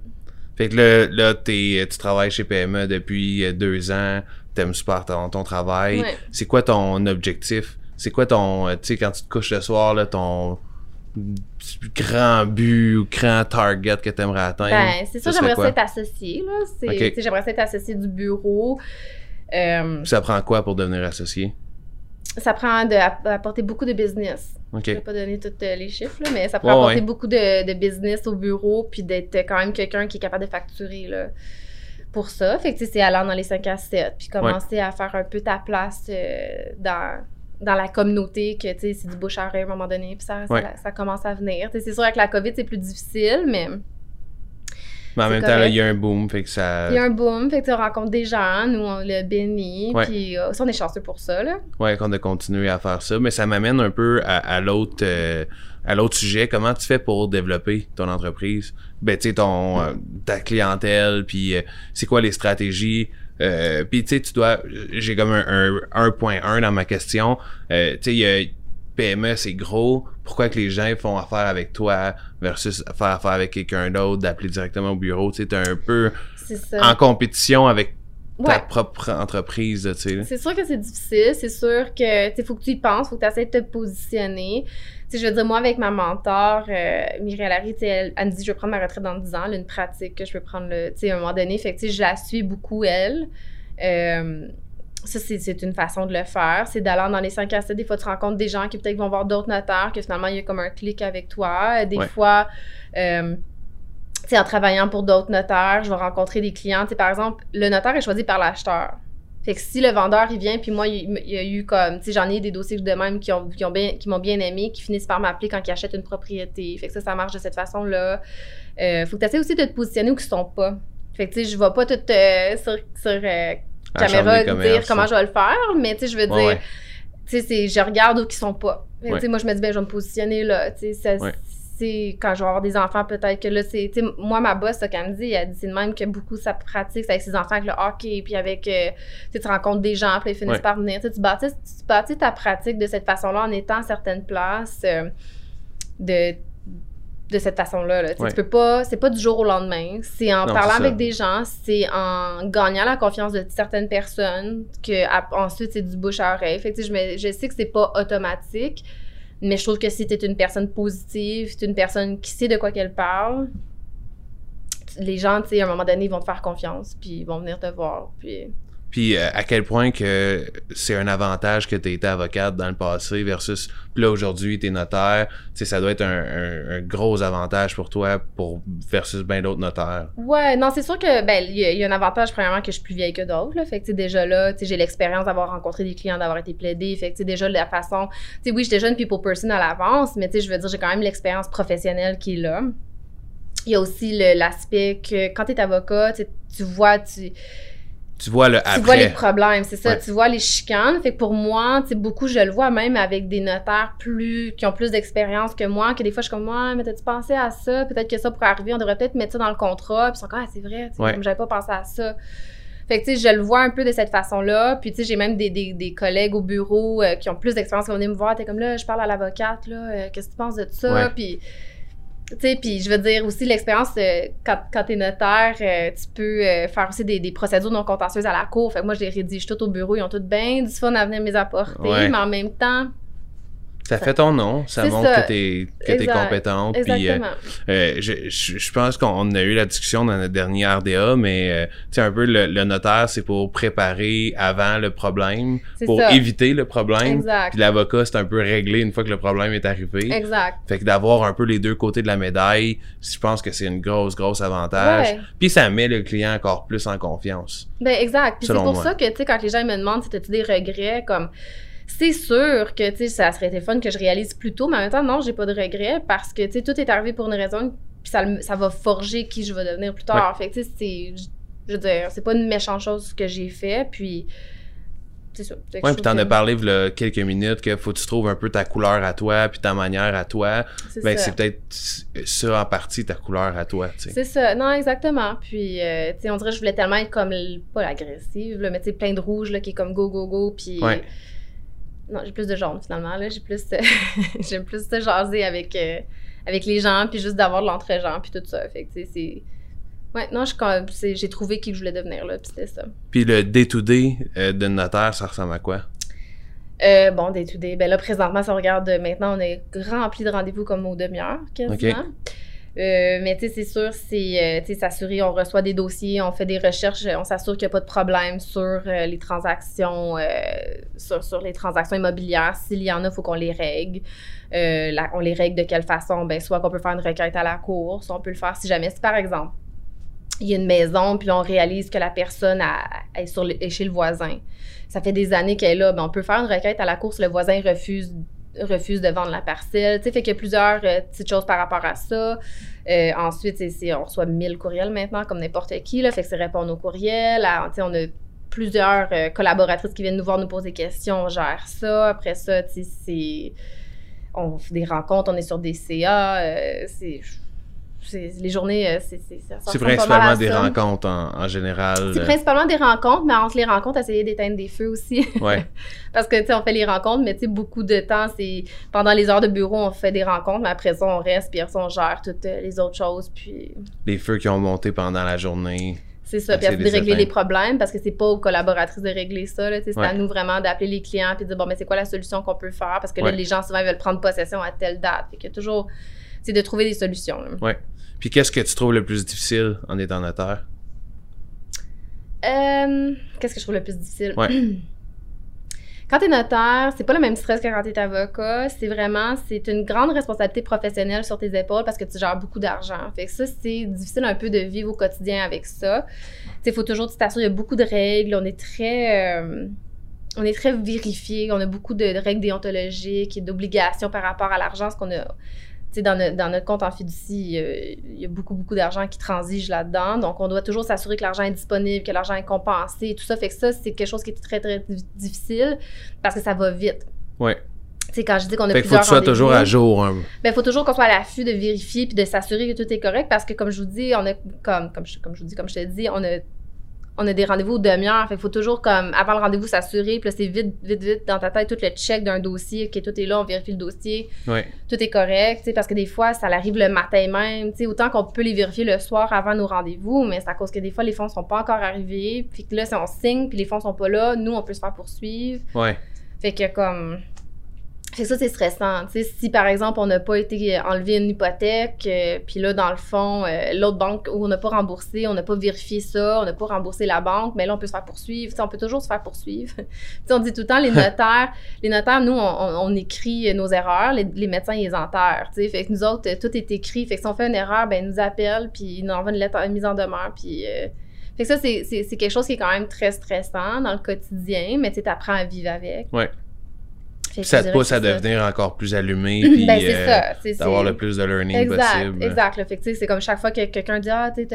Fait que là, là tu travailles chez PME depuis euh, deux ans, t'aimes super ton, ton travail. C'est quoi ton objectif? C'est quoi ton, euh, tu sais, quand tu te couches le soir, là, ton grand but ou grand target que tu aimerais atteindre? Ben, c'est ça, j'aimerais ça être associé. J'aimerais ça être associé du bureau. Euh, ça prend quoi pour devenir associé? Ça prend d'apporter beaucoup de business. Je ne vais pas donner tous euh, les chiffres, mais ça prend apporter beaucoup de, business au bureau puis d'être quand même quelqu'un qui est capable de facturer là, pour ça. Fait que c'est aller dans les 5 à 7 puis commencer à faire un peu ta place euh, dans dans la communauté que, tu sais, c'est du bouche à un moment donné, puis ça, ça, commence à venir. c'est sûr, avec la COVID, c'est plus difficile, mais... Mais en même temps, il y a un boom, fait que ça... Il y a un boom, fait que tu rencontres des gens, nous, on l'a béni, puis euh, on est chanceux pour ça, là. Ouais, qu'on a continué à faire ça, mais ça m'amène un peu à, l'autre... Euh, à l'autre sujet, comment tu fais pour développer ton entreprise? Ben, tu sais, ton, euh, ta clientèle, puis c'est quoi les stratégies? Euh, puis tu sais, tu dois. J'ai comme un, 1.1 dans ma question. Euh, tu sais, PME, c'est gros. Pourquoi que les gens font affaire avec toi versus faire affaire avec quelqu'un d'autre, d'appeler directement au bureau? Tu sais, t'es un peu en compétition avec ta propre entreprise, tu sais. C'est sûr que c'est difficile. C'est sûr que, tu faut que tu y penses, faut que tu essaies de te positionner je veux dire, moi, avec ma mentor, euh, Mireille Larry, elle, elle me dit, je vais prendre ma retraite dans 10 ans, une pratique que je peux prendre, tu sais, à un moment donné. Fait que, je la suis beaucoup, elle. Euh, ça, c'est une façon de le faire. C'est d'aller dans les 5 à 7. Des fois, tu rencontres des gens qui peut-être vont voir d'autres notaires, que finalement, il y a comme un clic avec toi. Des fois, euh, tu sais, en travaillant pour d'autres notaires, je vais rencontrer des clients. Tu sais, par exemple, le notaire est choisi par l'acheteur. Fait que si le vendeur, il vient, puis moi, il, y a eu comme, tu sais, j'en ai des dossiers de même qui ont, qui ont bien, qui m'ont bien aimé, qui finissent par m'appeler quand ils achètent une propriété. Fait que ça, ça marche de cette façon-là. Euh, faut que tu essaies aussi de te positionner où ils sont pas. Fait que, tu sais, je vais pas tout euh, sur, sur euh, caméra dire comment je vais le faire, mais, tu sais, je veux dire, tu sais, je regarde où ils sont pas. tu sais, moi, je me dis, ben, je vais me positionner là. Tu sais, quand je vais avoir des enfants, peut-être que là, c'est. Moi, ma boss, ça, qu'elle me dit, elle dit c'est de même que beaucoup ça pratique, avec ses enfants, avec le hockey, puis avec. Euh, tu rencontres des gens, puis ils finissent par venir. Tu bâtis, tu bâtis ta pratique de cette façon-là en étant à certaines places euh, de de cette façon-là. Là. Tu peux pas, c'est pas du jour au lendemain. C'est en parlant avec des gens, c'est en gagnant la confiance de certaines personnes que ensuite c'est du bouche à oreille. Fait que, je, je sais que c'est pas automatique, mais je trouve que si tu es une personne positive, tu une personne qui sait de quoi qu'elle parle, les gens, tu sais, à un moment donné, ils vont te faire confiance, puis ils vont venir te voir. Puis puis euh, à quel point que c'est un avantage que tu été avocate dans le passé versus là aujourd'hui tu es notaire, tu ça doit être un, gros avantage pour toi pour versus bien d'autres notaires. Ouais, non, c'est sûr que ben il y, a un avantage premièrement que je suis plus vieille que d'autres fait que déjà là, j'ai l'expérience d'avoir rencontré des clients, d'avoir été plaidé, fait que déjà la façon, tu oui, j'étais jeune people person à l'avance, mais tu je veux dire j'ai quand même l'expérience professionnelle qui est là. Il y a aussi l'aspect que quand tu es avocat, tu vois tu tu vois le après. Tu vois les problèmes, c'est ça. Tu vois les chicanes. Fait que pour moi, tu sais, beaucoup, je le vois même avec des notaires plus, qui ont plus d'expérience que moi, que des fois, je suis comme, moi, mais t'as-tu pensé à ça? Peut-être que ça pourrait arriver, on devrait peut-être mettre ça dans le contrat. Puis ils sont comme, ah, c'est vrai, comme j'avais pas pensé à ça. Fait que, tu sais, je le vois un peu de cette façon-là. Puis, tu sais, j'ai même des, des, des, collègues au bureau euh, qui ont plus d'expérience qui vont venir me voir. T'es comme là, je parle à l'avocate, là, euh, qu'est-ce que tu penses de ça? Puis, sais, puis je veux dire aussi l'expérience, euh, quand, quand t'es notaire, tu peux faire aussi des, des, procédures non contentieuses à la cour. Fait que moi, je les rédige tout au bureau. Ils ont tout bien du fun à venir me apporter. Mais en même temps, ça, fait ton nom, ça montre que tu es, compétente. Puis, euh, euh, je, je, pense qu'on a eu la discussion dans notre dernier RDA, mais euh, tu sais, un peu le, notaire, c'est pour préparer avant le problème, pour éviter le problème. Exact. Puis l'avocat, c'est un peu réglé une fois que le problème est arrivé. Exact. Fait que d'avoir un peu les deux côtés de la médaille, je pense que c'est une grosse, grosse avantage. Puis ça met le client encore plus en confiance. Ben exact. Puis c'est pour ça que, tu sais, quand les gens me demandent si tu as des regrets, comme c'est sûr que, tu sais, ça serait été fun que je réalise plus tôt, mais en même temps, non, j'ai pas de regrets parce que, tu sais, tout est arrivé pour une raison, puis ça, ça va forger qui je vais devenir plus tard. Fait que, tu sais, c'est, je veux dire, c'est pas une méchante chose que j'ai fait, puis c'est ça. Ouais, puis t'en as parlé il quelques minutes que faut que tu trouves un peu ta couleur à toi, puis ta manière à toi. Ben, c'est peut-être ça en partie ta couleur à toi. C'est ça. Non, exactement. Puis, euh, tu sais, on dirait que je voulais tellement être comme, pas l'agressive, mais tu sais, plein de rouge, là, qui est comme go, go, go, puis non, j'ai plus de jaune finalement. Là. J'ai plus, j'aime plus de jaser avec, euh, avec les gens, puis juste d'avoir de l'entre-gens, puis tout ça. Fait que, c'est. Ouais, non, j'ai trouvé qui je voulais devenir, là, puis c'était ça. Puis le day-to-day euh, de notaire, ça ressemble à quoi? Euh, bon, day-to-day, ben là, présentement, si on regarde, maintenant, on est rempli de rendez-vous comme aux demi-heures, quasiment. Euh, mais tu sais, c'est sûr, c'est euh, s'assurer, on reçoit des dossiers, on fait des recherches, on s'assure qu'il n'y a pas de problème sur euh, les transactions, sur, sur, les transactions immobilières. S'il y en a, il faut qu'on les règle. on les règle de quelle façon? Ben, soit qu'on peut faire une requête à la cour, soit on peut le faire si jamais, si par exemple, il y a une maison, puis on réalise que la personne est, sur est chez le voisin. Ça fait des années qu'elle est là, ben, on peut faire une requête à la cour si le voisin refuse refuse de vendre la parcelle. Tu sais, fait qu'il y a plusieurs euh, petites choses par rapport à ça. Euh, ensuite, on reçoit 1000 courriels maintenant, comme n'importe qui. Là, fait que c'est répondre aux courriels. sais, on a plusieurs euh, collaboratrices qui viennent nous voir nous poser des questions. On gère ça. Après ça, c'est... On fait des rencontres, on est sur des CA. c'est les journées, euh, c'est C'est principalement des rencontres en, général. C'est principalement des rencontres, mais entre les rencontres, essayer d'éteindre des feux aussi. Ouais. Parce que, tu sais, on fait les rencontres, mais tu sais, beaucoup de temps, c'est pendant les heures de bureau, on fait des rencontres, mais après ça, on reste, puis après ça, on gère toutes euh, les autres choses, puis... Les feux qui ont monté pendant la journée. C'est ça, puis de régler les problèmes, parce que c'est pas aux collaboratrices de régler ça, c'est à nous vraiment d'appeler les clients, puis de dire, bon, mais c'est quoi la solution qu'on peut faire, parce que là, les gens, souvent, ils veulent prendre possession à telle date, fait que toujours c'est de trouver des solutions. Oui. Puis qu'est-ce que tu trouves le plus difficile en étant notaire? Euh, qu'est-ce que je trouve le plus difficile? Quand tu es notaire, c'est pas le même stress que quand tu es avocat. C'est vraiment, c'est une grande responsabilité professionnelle sur tes épaules parce que tu gères beaucoup d'argent. Fait que ça, c'est difficile un peu de vivre au quotidien avec ça. Tu il faut toujours t'assurer, il y a beaucoup de règles. On est très. Euh, on est très vérifié, on a beaucoup de, de règles déontologiques et d'obligations par rapport à l'argent, ce qu'on a dans, dans, notre compte en fiducie, il y a beaucoup, beaucoup d'argent qui transige là-dedans. Donc, on doit toujours s'assurer que l'argent est disponible, que l'argent est compensé, et tout ça. Fait que ça, c'est quelque chose qui est très, très difficile parce que ça va vite. Oui. sais, quand je dis qu'on a fait plusieurs faut que tu sois toujours à jour. Hein. Ben, il faut toujours qu'on soit à l'affût de vérifier puis de s'assurer que tout est correct parce que, comme je vous dis, on a, comme, comme, je, comme je vous dis, comme je te dis, on a on a des rendez-vous demi-heure. Fait qu'il faut toujours, comme, avant le rendez-vous, s'assurer. Puis là, c'est vite, vite, vite dans ta tête, tout le check d'un dossier, que tout est là, on vérifie le dossier. Tout est correct, parce que des fois, ça arrive le matin même. sais autant qu'on peut les vérifier le soir avant nos rendez-vous, mais c'est à cause que des fois, les fonds sont pas encore arrivés. Puis que là, si on signe, puis les fonds sont pas là, nous, on peut se faire poursuivre. Ouais. Fait que, comme, fait que ça, c'est stressant. sais si par exemple, on n'a pas été enlevé une hypothèque, euh, puis là, dans le fond, euh, l'autre banque où on n'a pas remboursé, on n'a pas vérifié ça, on n'a pas remboursé la banque, mais là, on peut se faire poursuivre. on peut toujours se faire poursuivre. on dit tout le temps, les notaires, les notaires, nous, on, écrit nos erreurs, les, médecins, ils les enterrent. Fait que nous autres, tout est écrit. Fait que si on fait une erreur, ben, ils nous appellent, puis ils nous envoient une lettre une mise en demeure, puis. Euh, fait que ça, c'est quelque chose qui est quand même très stressant dans le quotidien, mais tu apprends à vivre avec. Ouais ça te pousse à devenir encore plus allumé puis ben, euh, d'avoir le plus de learning possible. Exact. Exact. C'est comme chaque fois que quelqu'un dit Ah, tu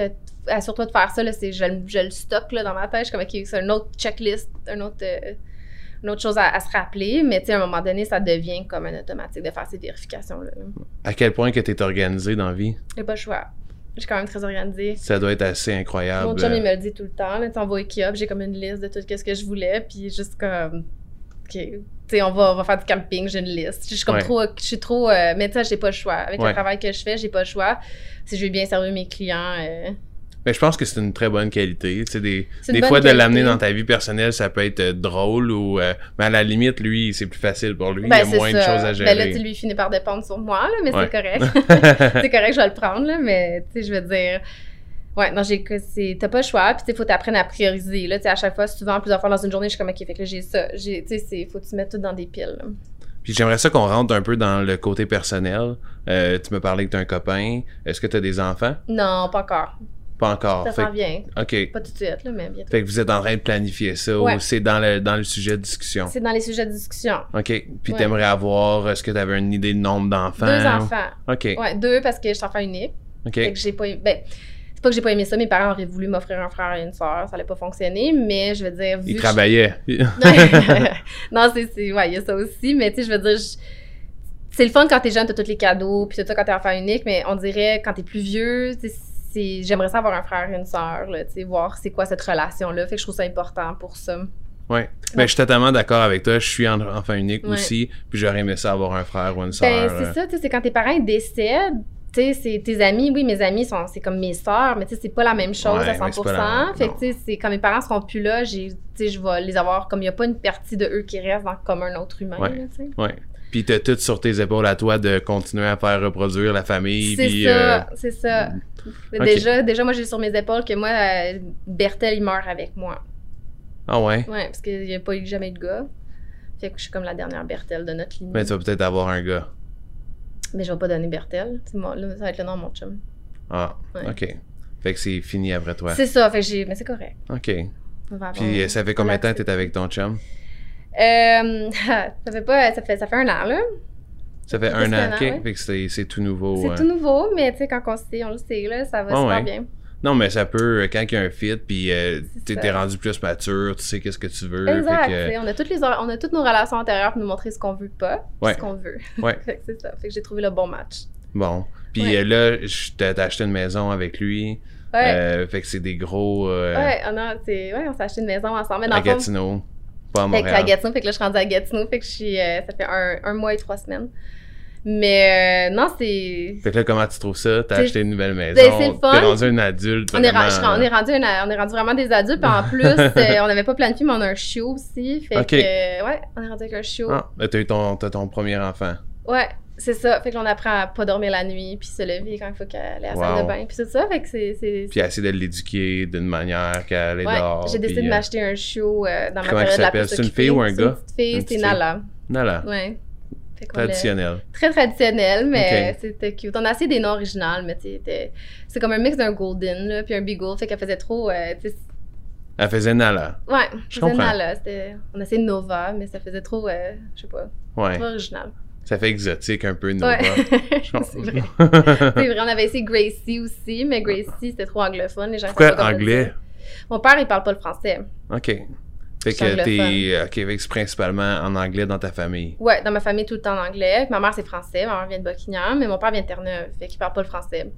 assure-toi de faire ça, là, je, je, le stocke là, dans ma tête. Je comme c'est une autre checklist, un autre, euh, une autre chose à, se rappeler. Mais à un moment donné, ça devient comme un automatique de faire ces vérifications-là. À quel point que tu es organisé dans la vie? J'ai pas le choix. Je suis quand même très organisée. Ça doit être assez incroyable. Mon chum, il me le dit tout le temps. Là, on va au j'ai comme une liste de tout ce que je voulais, puis juste comme... OK, on va, on va faire du camping, j'ai une liste. Je suis comme trop... Je suis trop... Euh, mais tu sais, j'ai pas le choix. Avec le travail que je fais, j'ai pas le choix. Si je veux bien servir mes clients... Euh, mais je pense que c'est une très bonne qualité. Tu sais, des, des fois, de l'amener dans ta vie personnelle, ça peut être euh, drôle ou. Euh, mais à la limite, lui, c'est plus facile pour lui. Ben, il y a moins de choses à gérer. Ben là, tu lui finit par dépendre sur moi, là, mais c'est correct. c'est correct, je vais le prendre, là, mais tu sais, je veux dire. Ouais, non, j'ai t'as pas le choix, puis il faut t'apprendre à prioriser. Là, à chaque fois, souvent, plusieurs fois dans une journée, je suis comme, OK, fait que j'ai ça. Tu sais, faut que tu mettes tout dans des piles. Puis j'aimerais ça qu'on rentre un peu dans le côté personnel. Euh, tu me parlais que tu as un copain. Est-ce que tu as des enfants? Non, pas encore. Pas encore. Ça s'en vient. OK. Pas tout de suite, là, mais bientôt. Fait que vous êtes en train de planifier ça ou c'est dans le, dans le sujet de discussion? C'est dans les sujets de discussion. OK. Puis tu t'aimerais avoir, est-ce que tu avais une idée de nombre d'enfants? Deux enfants. OK. Ouais, deux parce que je suis enfant unique. OK. Fait que j'ai pas... Ben, c'est pas que j'ai pas aimé ça, mes parents auraient voulu m'offrir un frère et une soeur, ça allait pas fonctionner, mais je veux dire... Ils travaillaient. non, c'est... Ouais, il y a ça aussi, mais tu sais, je veux dire... C'est le fun quand t'es jeune, t'as tous les cadeaux, puis tout ça quand t'es enfant unique, mais on dirait quand t'es plus vieux, j'aimerais ça avoir un frère et une sœur, tu voir c'est quoi cette relation-là. Fait que je trouve ça important pour ça. Oui. Ben, je suis totalement d'accord avec toi. Je suis enfant unique aussi. Puis j'aurais aimé ça avoir un frère ou une sœur. Ben, c'est ça, tu sais, c'est quand tes parents décèdent, tu sais, tes amis, oui, mes amis, sont, c'est comme mes sœurs, mais tu sais, c'est pas la même chose à 100%. fait que, tu sais, c'est quand mes parents seront plus là, j'ai, je vais les avoir comme il n'y a pas une partie de eux qui reste comme un autre humain. Ouais. Puis t'as tout sur tes épaules à toi de continuer à faire reproduire la famille. C'est ça, euh, c'est ça. Déjà, déjà, moi, j'ai sur mes épaules que moi, euh, Bertel, il meurt avec moi. Ah ouais? Ouais, parce qu'il n'y a pas eu jamais de gars. Fait que je suis comme la dernière Bertel de notre ligne. Mais tu vas peut-être avoir un gars. Mais je vais pas donner Bertel. Là, ça va être le nom de mon chum. Ah, OK. Fait que c'est fini après toi. C'est ça, fait que j'ai... Mais c'est correct. OK. Puis ça fait combien de temps que t'es avec ton chum? Euh, ça fait pas. Ça fait, ça fait un an, là. Ça fait un an, ok. Fait que c'est tout nouveau. C'est tout nouveau, mais tu sais, quand on, sait, on le sait, là, ça va super bien. Non, mais ça peut, quand il y a un fit, puis euh, tu t'es rendu plus mature, tu sais qu'est-ce que tu veux. Exact. on, a toutes les, on a toutes nos relations antérieures pour nous montrer ce qu'on veut pas, ce qu'on veut. Ouais. c'est ça. Fait que j'ai trouvé le bon match. Bon. Puis euh, là, t'as acheté une maison avec lui. Ouais. Euh, fait que c'est des gros. Ouais, on a, ouais, on s'est acheté une maison ensemble. Mais dans à Gatineau. Pas à Montréal. Fait que à Gatineau, fait que là, je suis rendue à Gatineau, fait que je suis, euh, ça fait un, un, mois et trois semaines. Mais euh, non, c'est. Fait que là, comment tu trouves ça? T'as acheté une nouvelle maison? Ben, c'est le fun. T'es rendu un adulte. On est, on, est rendu on est rendu vraiment des adultes. Puis en plus, euh, on n'avait pas planifié, mais on a un chiot aussi. Fait que, ouais, on est rendu avec un chiot. Ah, t'as eu ton, ton premier enfant. Ouais, c'est ça. Fait que l'on apprend à pas dormir la nuit, puis se lever quand il faut qu'elle aille à la salle de bain, puis tout ça. Fait que c'est. Puis essayer de l'éduquer d'une manière qu'elle est ouais. J'ai décidé de euh, m'acheter un chiot euh, dans ma période de la C'est une fille ou un gars? C'est une fille, c'est Nala. Nala. Ouais. Traditionnel. Très traditionnel, mais c'était cute. On a assez des noms originaux, mais c'est comme un mix d'un Golden, là, puis un Beagle, fait qu'elle faisait trop. Euh, elle faisait Nala. Ouais, je faisait Nala. On a essayé Nova, mais ça faisait trop, euh, je sais pas, ouais. trop original. Ça fait exotique un peu, Nova. Ouais. c'est vrai. c'est vrai, on avait essayé Gracie aussi, mais Gracie, c'était trop anglophone. Les gens Pourquoi anglais? Mon père, il parle pas le français. OK. Fait que t'es. Ok, c'est principalement en anglais dans ta famille. Ouais, dans ma famille, tout le temps en anglais. Ma mère, c'est français. Ma mère vient de Buckingham, mais mon père vient de Terre-Neuve. Fait qu'il parle pas le français.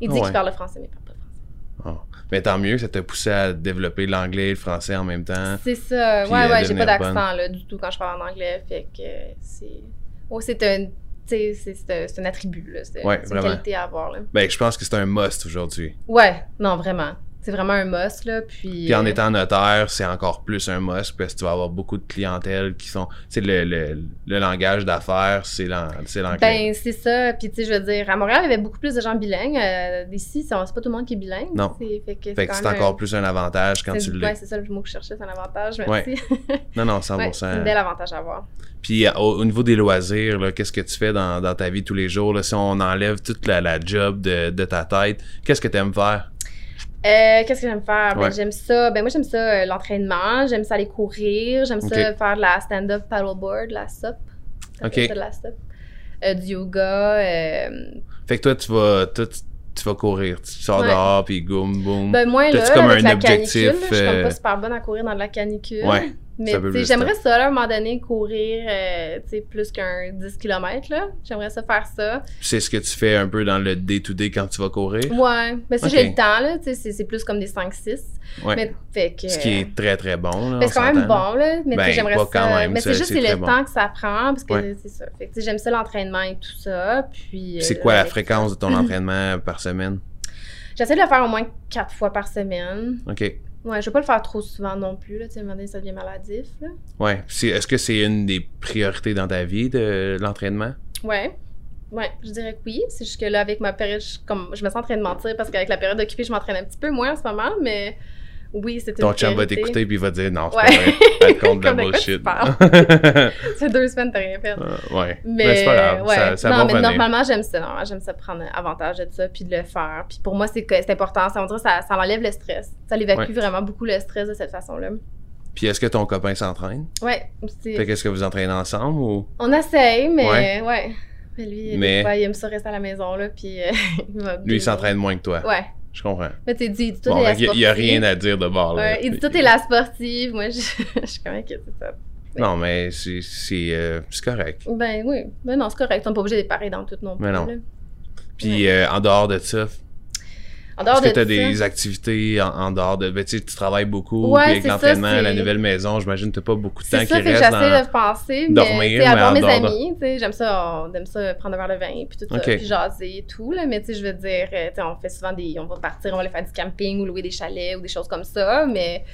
Il dit qu'il parle le français, mais il parle pas le français. Oh. Mais tant mieux, ça t'a poussé à développer l'anglais et le français en même temps. C'est ça. ouais, ouais, j'ai pas d'accent là, du tout quand je parle en anglais. Fait que c'est. Oh, c'est un. C'est un attribut, là. C'est ouais, une qualité à avoir. Là. Ben, je pense que c'est un must aujourd'hui. Ouais, non, vraiment c'est vraiment un must là puis puis en euh, étant notaire c'est encore plus un must parce que tu vas avoir beaucoup de clientèle qui sont c'est le, le, le, langage d'affaires c'est l'anglais. Ben c'est ça. Puis tu sais je veux dire à Montréal il y avait beaucoup plus de gens bilingues. Euh, ici c'est pas tout le monde qui est bilingue. Non. Fait que c'est encore plus un avantage quand tu l'es ouais c'est ça le mot que je cherchais c'est un avantage merci. Ouais. non non 100% c'est un bel avantage à avoir. Puis euh, au, niveau des loisirs qu'est-ce que tu fais dans, dans, ta vie tous les jours là, si on enlève toute la, la job de, de ta tête qu'est-ce que tu aimes faire? Euh, qu'est-ce que j'aime faire? Ben, j'aime ça. Ben, moi, j'aime ça euh, l'entraînement. J'aime ça aller courir. J'aime ça faire de la stand-up paddleboard, la SUP. OK. Ça, de la SUP. Euh, du yoga. Fait que toi, tu vas, tu vas courir. Tu sors dehors, puis boum, boum. Ben, moi, là, comme avec un la objectif. Canicule, je suis comme pas super bonne à courir dans de la canicule. Ouais. Mais j'aimerais ça, à un moment donné, courir euh, plus qu'un 10 km. J'aimerais ça faire ça. C'est ce que tu fais un peu dans le day-to-day quand tu vas courir? Ouais. Mais si j'ai le temps, là, c'est plus comme des 5-6. Ouais. fait que, ce qui est très, très bon. Là, c'est quand même bon, là. Mais ben, j'aimerais ça. Quand même, mais c'est juste c'est le temps que ça prend. Parce que c'est ça. Fait que j'aime ça l'entraînement et tout ça. Puis. c'est quoi la fréquence de ton entraînement par semaine? J'essaie de le faire au moins quatre fois par semaine. OK. Ouais, je vais pas le faire trop souvent non plus, là. Tu sais, donné, ça devient maladif, là. Ouais. Est-ce que c'est une des priorités dans ta vie, de l'entraînement? Ouais. Ouais, je dirais que oui. C'est juste que là, avec ma période, je, comme, je me sens en train de mentir parce qu'avec la période occupée, je m'entraîne un petit peu moins en ce moment, mais oui, c'était Ton chum va t'écouter puis il va dire non, c'est ouais. pas vrai. compte de la bullshit. c'est deux semaines, t'as rien fait. Uh, ouais. Mais, c'est pas grave. Ouais. Ça, ça non, mais normalement, j'aime ça. J'aime ça prendre avantage de ça puis de le faire. Puis pour moi, c'est important. Ça, on dirait, ça, ça m'enlève le stress. Ça évacue vraiment beaucoup le stress de cette façon-là. Puis est-ce que ton copain s'entraîne? Ouais. Fait qu'est-ce que vous entraînez ensemble ou? On essaye, mais ouais. Mais lui, mais... il aime ça rester à la maison, là, puis euh, il va Lui, il s'entraîne moins que toi. Ouais. Je comprends. Mais tu dis, tout bon, Il n'y a rien à dire de bord. Là. Ouais, il dit, tout est la sportive. Moi, je, je suis quand même c'est ça. Non, mais c'est euh, correct. Ben oui. Ben non, c'est correct. On n'est pas obligé d'être pareil dans tout non plus. Mais non. Puis euh, en dehors de ça, est-ce que tu as des activités en, dehors de. Ben, tu travailles beaucoup, puis avec l'entraînement, la nouvelle maison, j'imagine que tu pas beaucoup de temps qui reste. C'est ça, j'essaie de penser. Dormir, mais, avoir mes amis, j'aime ça, on aime ça prendre un verre de vin, puis tout ça, puis jaser et tout. Là, mais tu sais, je veux dire, euh, on fait souvent des. On va partir, on va aller faire du camping ou louer des chalets ou des choses comme ça, mais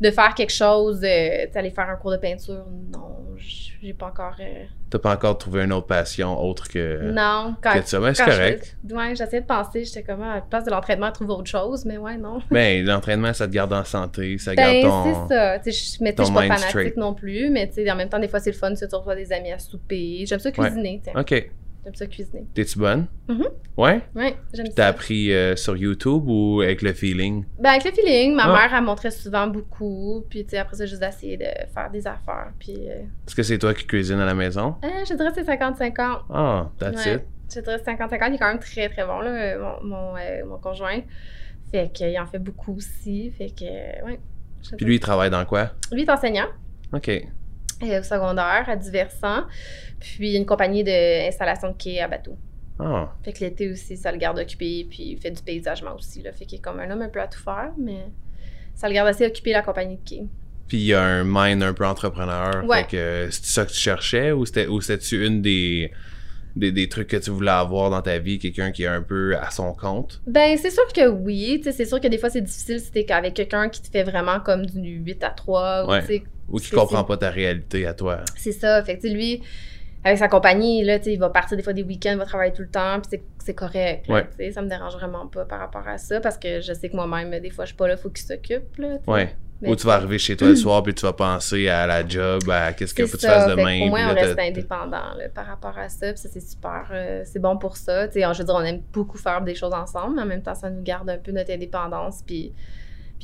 de faire quelque chose, euh, aller faire un cours de peinture, non, j'ai pas encore. Euh... T'as pas encore trouvé une autre passion autre que. Non, quand. Que ça, mais c'est correct. ouais, j'essayais de penser, j'étais comme à la place de l'entraînement, trouver autre chose, mais ouais, non. Ben, l'entraînement, ça te garde en santé, ça ben, garde ton. c'est ça. Tu sais, mais je suis pas fanatique non plus, mais en même temps, des fois, c'est le fun, tu reçois des amis à souper. J'aime ça cuisiner, ouais. OK. J'aime ça cuisiner. T'es-tu bonne? Mm-hmm. Ouais? Ouais, j'aime ça. T'as appris euh, sur YouTube ou avec le feeling? Ben, avec le feeling. Ma ah. mère, elle montrait souvent beaucoup. Puis, tu sais, après ça, juste d'essayer de faire des affaires. Puis. Euh, Est-ce que c'est toi qui cuisines à la maison? Euh, je dirais que c'est 50-50. Ah, that's it. Je dirais 50-50. Il est quand même très, très bon, là, mon, mon, mon conjoint. Fait qu'il en fait beaucoup aussi. Fait que, ouais. Puis lui, il travaille dans quoi? Lui, il est enseignant. OK. Au secondaire, à Diversant. Puis une compagnie d'installation de quai à bateau. Ah. Fait que l'été aussi, ça le garde occupé, puis il fait du paysagement aussi. Là. Fait qu'il est comme un homme un peu à tout faire, mais ça le garde assez occupé, la compagnie de quai. Puis il y a un mind un peu entrepreneur. Ouais. Fait que c'était ça que tu cherchais ou c'était-tu une des, des, trucs que tu voulais avoir dans ta vie, quelqu'un qui est un peu à son compte? Ben, c'est sûr que oui. C'est sûr que des fois, c'est difficile si t'es avec quelqu'un qui te fait vraiment comme du 8 à 3. Ou, ou qui comprend pas ta réalité à toi. C'est ça. Fait que lui avec sa compagnie, là, il va partir des fois des week-ends, il va travailler tout le temps, puis c'est correct. Là, ouais. Ça me dérange vraiment pas par rapport à ça, parce que je sais que moi-même, des fois, je suis pas là, il faut qu'il s'occupe. Ouais. Ou tu vas arriver chez toi le soir, puis tu vas penser à la job, à qu'est-ce qu'il faut que tu fasses demain. Au moins, on reste indépendant là, par rapport à ça, puis ça, c'est super. Euh, c'est bon pour ça. sais, je veux dire, on aime beaucoup faire des choses ensemble, mais en même temps, ça nous garde un peu notre indépendance, puis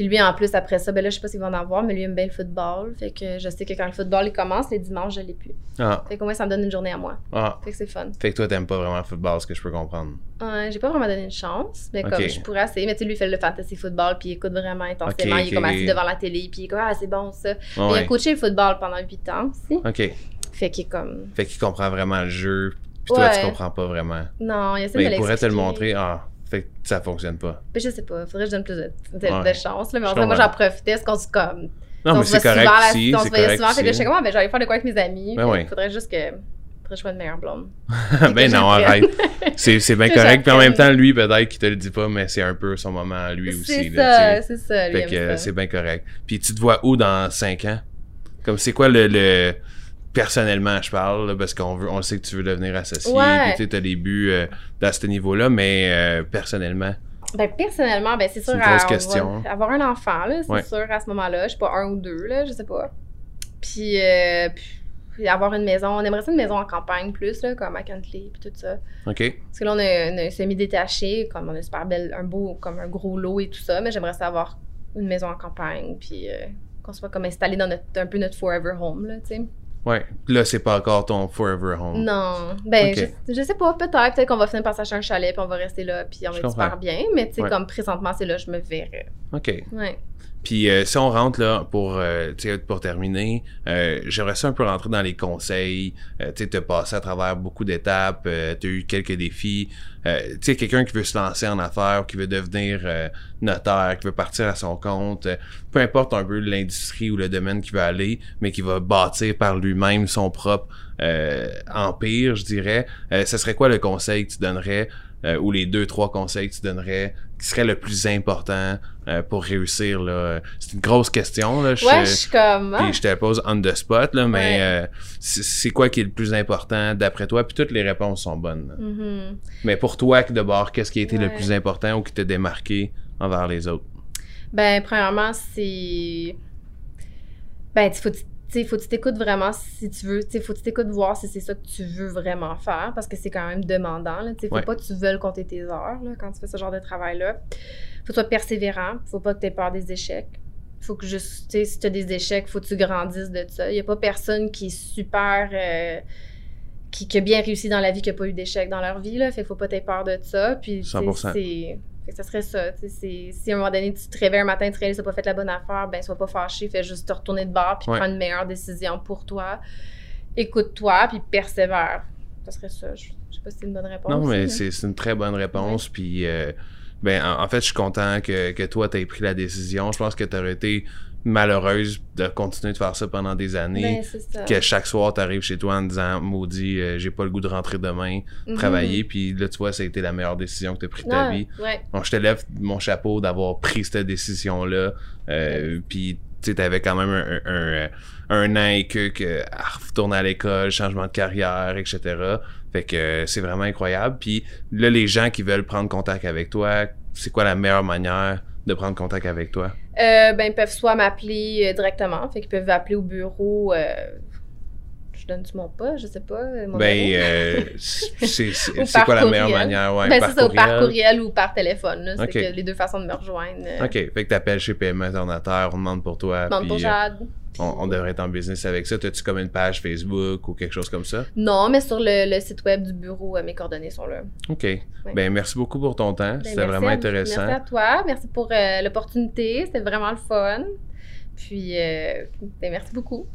puis lui, en plus, après ça, ben là, je sais pas s'il va en avoir, mais lui aime bien le football. Fait que je sais que quand le football il commence, les dimanches, je l'ai plus. Ah. Fait qu'au moins, ça me donne une journée à moi. Ah. Fait que c'est fun. Fait que toi, t'aimes pas vraiment le football, ce que je peux comprendre. Ouais, j'ai pas vraiment donné une chance. Mais comme je pourrais essayer. Mais tu sais, lui, il fait le fantasy football, puis il écoute vraiment intensément. il est comme assis devant la télé, puis il est comme, ah, c'est bon ça. mais il a coaché le football pendant 8 ans aussi. OK. Fait qu'il comme. Fait qu'il comprend vraiment le jeu, puis toi, tu comprends pas vraiment. Non, il essaie mais de il pourrait te le montrer. Ah. Fait que ça fonctionne pas. Ben, je sais pas. Faudrait que je donne plus de, de, chance. Là. Mais en fait, moi, j'en profitais. Ce qu'on se comme. Non, mais c'est correct. Si, on se voyait souvent. Fait que je sais comment, ben, j'allais faire de quoi avec mes amis. Ben Il faudrait juste que. Faudrait que je sois une meilleure blonde. ben non, arrête. C'est bien correct. Puis en même temps, lui, peut-être qu'il te le dit pas, mais c'est un peu son moment à lui aussi. C'est ça, c'est ça. Fait que c'est bien correct. Puis tu te vois où dans 5 ans? Comme c'est quoi le, le personnellement, je parle, parce qu'on veut, on sait que tu veux devenir associé, ouais. puis tu as des buts euh, à ce niveau-là, mais euh, personnellement. Ben, personnellement, ben, c'est sûr. Une grosse question. Hein. Avoir un enfant, là, c'est sûr, à ce moment-là. Je sais pas, un ou deux, là, je sais pas. Puis, euh, puis, avoir une maison. On aimerait ça une maison en campagne plus, là, comme à Cantley, puis tout ça. OK. Parce que là, on a, un semi-détaché, comme on a super belle, un beau, comme un gros lot et tout ça, mais j'aimerais ça avoir une maison en campagne, puis euh, qu'on soit comme installé dans notre, un peu notre forever home, là, tu sais. Ouais. Là, c'est pas encore ton forever home. Non. Ben, je, sais pas. Peut-être. Peut-être qu'on va finir par s'acheter un chalet, puis on va rester là, puis on va être super bien. Mais, tu sais, comme présentement, c'est là je me verrais. OK. Ouais. Puis euh, si on rentre là pour euh, tu pour terminer, euh, j'aimerais ça un peu rentrer dans les conseils. Euh, tu sais, passé à travers beaucoup d'étapes, euh, t'as eu quelques défis. Euh, tu sais, quelqu'un qui veut se lancer en affaires, qui veut devenir notaire, qui veut partir à son compte, peu importe un peu l'industrie ou le domaine qu'il veut aller, mais qui va bâtir par lui-même son propre empire, je dirais. Ce serait quoi le conseil que tu donnerais euh, ou les deux trois conseils que tu donnerais qui serait le plus important euh, pour réussir là c'est une grosse question là je, Ouais, je suis comme. puis je te la pose on the spot là mais Ouais. euh, c'est quoi qui est le plus important d'après toi? Puis toutes les réponses sont bonnes mhm. mais pour toi de bord qu'est-ce qui a été le plus important ou qui t'a démarqué envers les autres? Ben, premièrement, c'est. Ben, tu faut, tu sais, faut que tu t'écoutes vraiment si tu veux. Sais, faut que tu t'écoutes voir si c'est ça que tu veux vraiment faire parce que c'est quand même demandant. Là. Tu sais, faut Ouais. pas que tu veuilles compter tes heures là, quand tu fais ce genre de travail-là. Faut que tu sois persévérant. Faut pas que tu aies peur des échecs. Faut que juste, tu sais, si tu as des échecs, faut que tu grandisses de ça. Il y a pas personne qui est super. euh, qui, qui a bien réussi dans la vie, qui a pas eu d'échecs dans leur vie. Là. Fait faut pas t'aies peur de ça. Puis, tu sais, 100%. Fait que ça serait ça. tu Si à un moment donné, tu te réveilles un matin, tu réalises que tu pas fait la bonne affaire, ben sois pas fâché, fais juste te retourner de bord puis Ouais. prendre une meilleure décision pour toi. Écoute-toi puis persévère. Ça serait ça. Je, je sais pas si c'est une bonne réponse. non mais là. c'est une très bonne réponse puis euh, ben en, en fait je suis content que, que toi t'aies pris la décision je pense que t'aurais été malheureuse de continuer de faire ça pendant des années Ben, que chaque soir t'arrives chez toi en disant maudit euh, j'ai pas le goût de rentrer demain Mhm. travailler. Puis là tu vois ça a été la meilleure décision que t'as pris de ta vie. Ouais. donc je te lève mon chapeau d'avoir pris cette décision là puis tu sais t'avais quand même un, un, un, un an et que, que à retourner à l'école changement de carrière etc fait que euh, c'est vraiment incroyable. Puis là les gens qui veulent prendre contact avec toi c'est quoi la meilleure manière de prendre contact avec toi? Euh, ben, ils peuvent soit m'appeler euh, directement, fait qu'ils peuvent appeler au bureau. Je donne-tu mon pas, je sais pas. mon ben euh, c'est quoi la meilleure manière? Ouais, ben, c'est ça, par courriel. ou par téléphone. là. C'est les deux façons de me rejoindre. euh, ok fait que t'appelles chez PME Alternateur on demande pour toi demande pour euh, Jade. on, on devrait être en business avec ça t'as-tu comme une page Facebook ou quelque chose comme ça? Non, mais sur le, le site web du bureau, mes coordonnées sont là. OK. Ben, merci beaucoup pour ton temps. Ben, C'était vraiment à- intéressant. Merci à toi. Merci pour euh, l'opportunité. C'était vraiment le fun. Puis, euh, ben, merci beaucoup.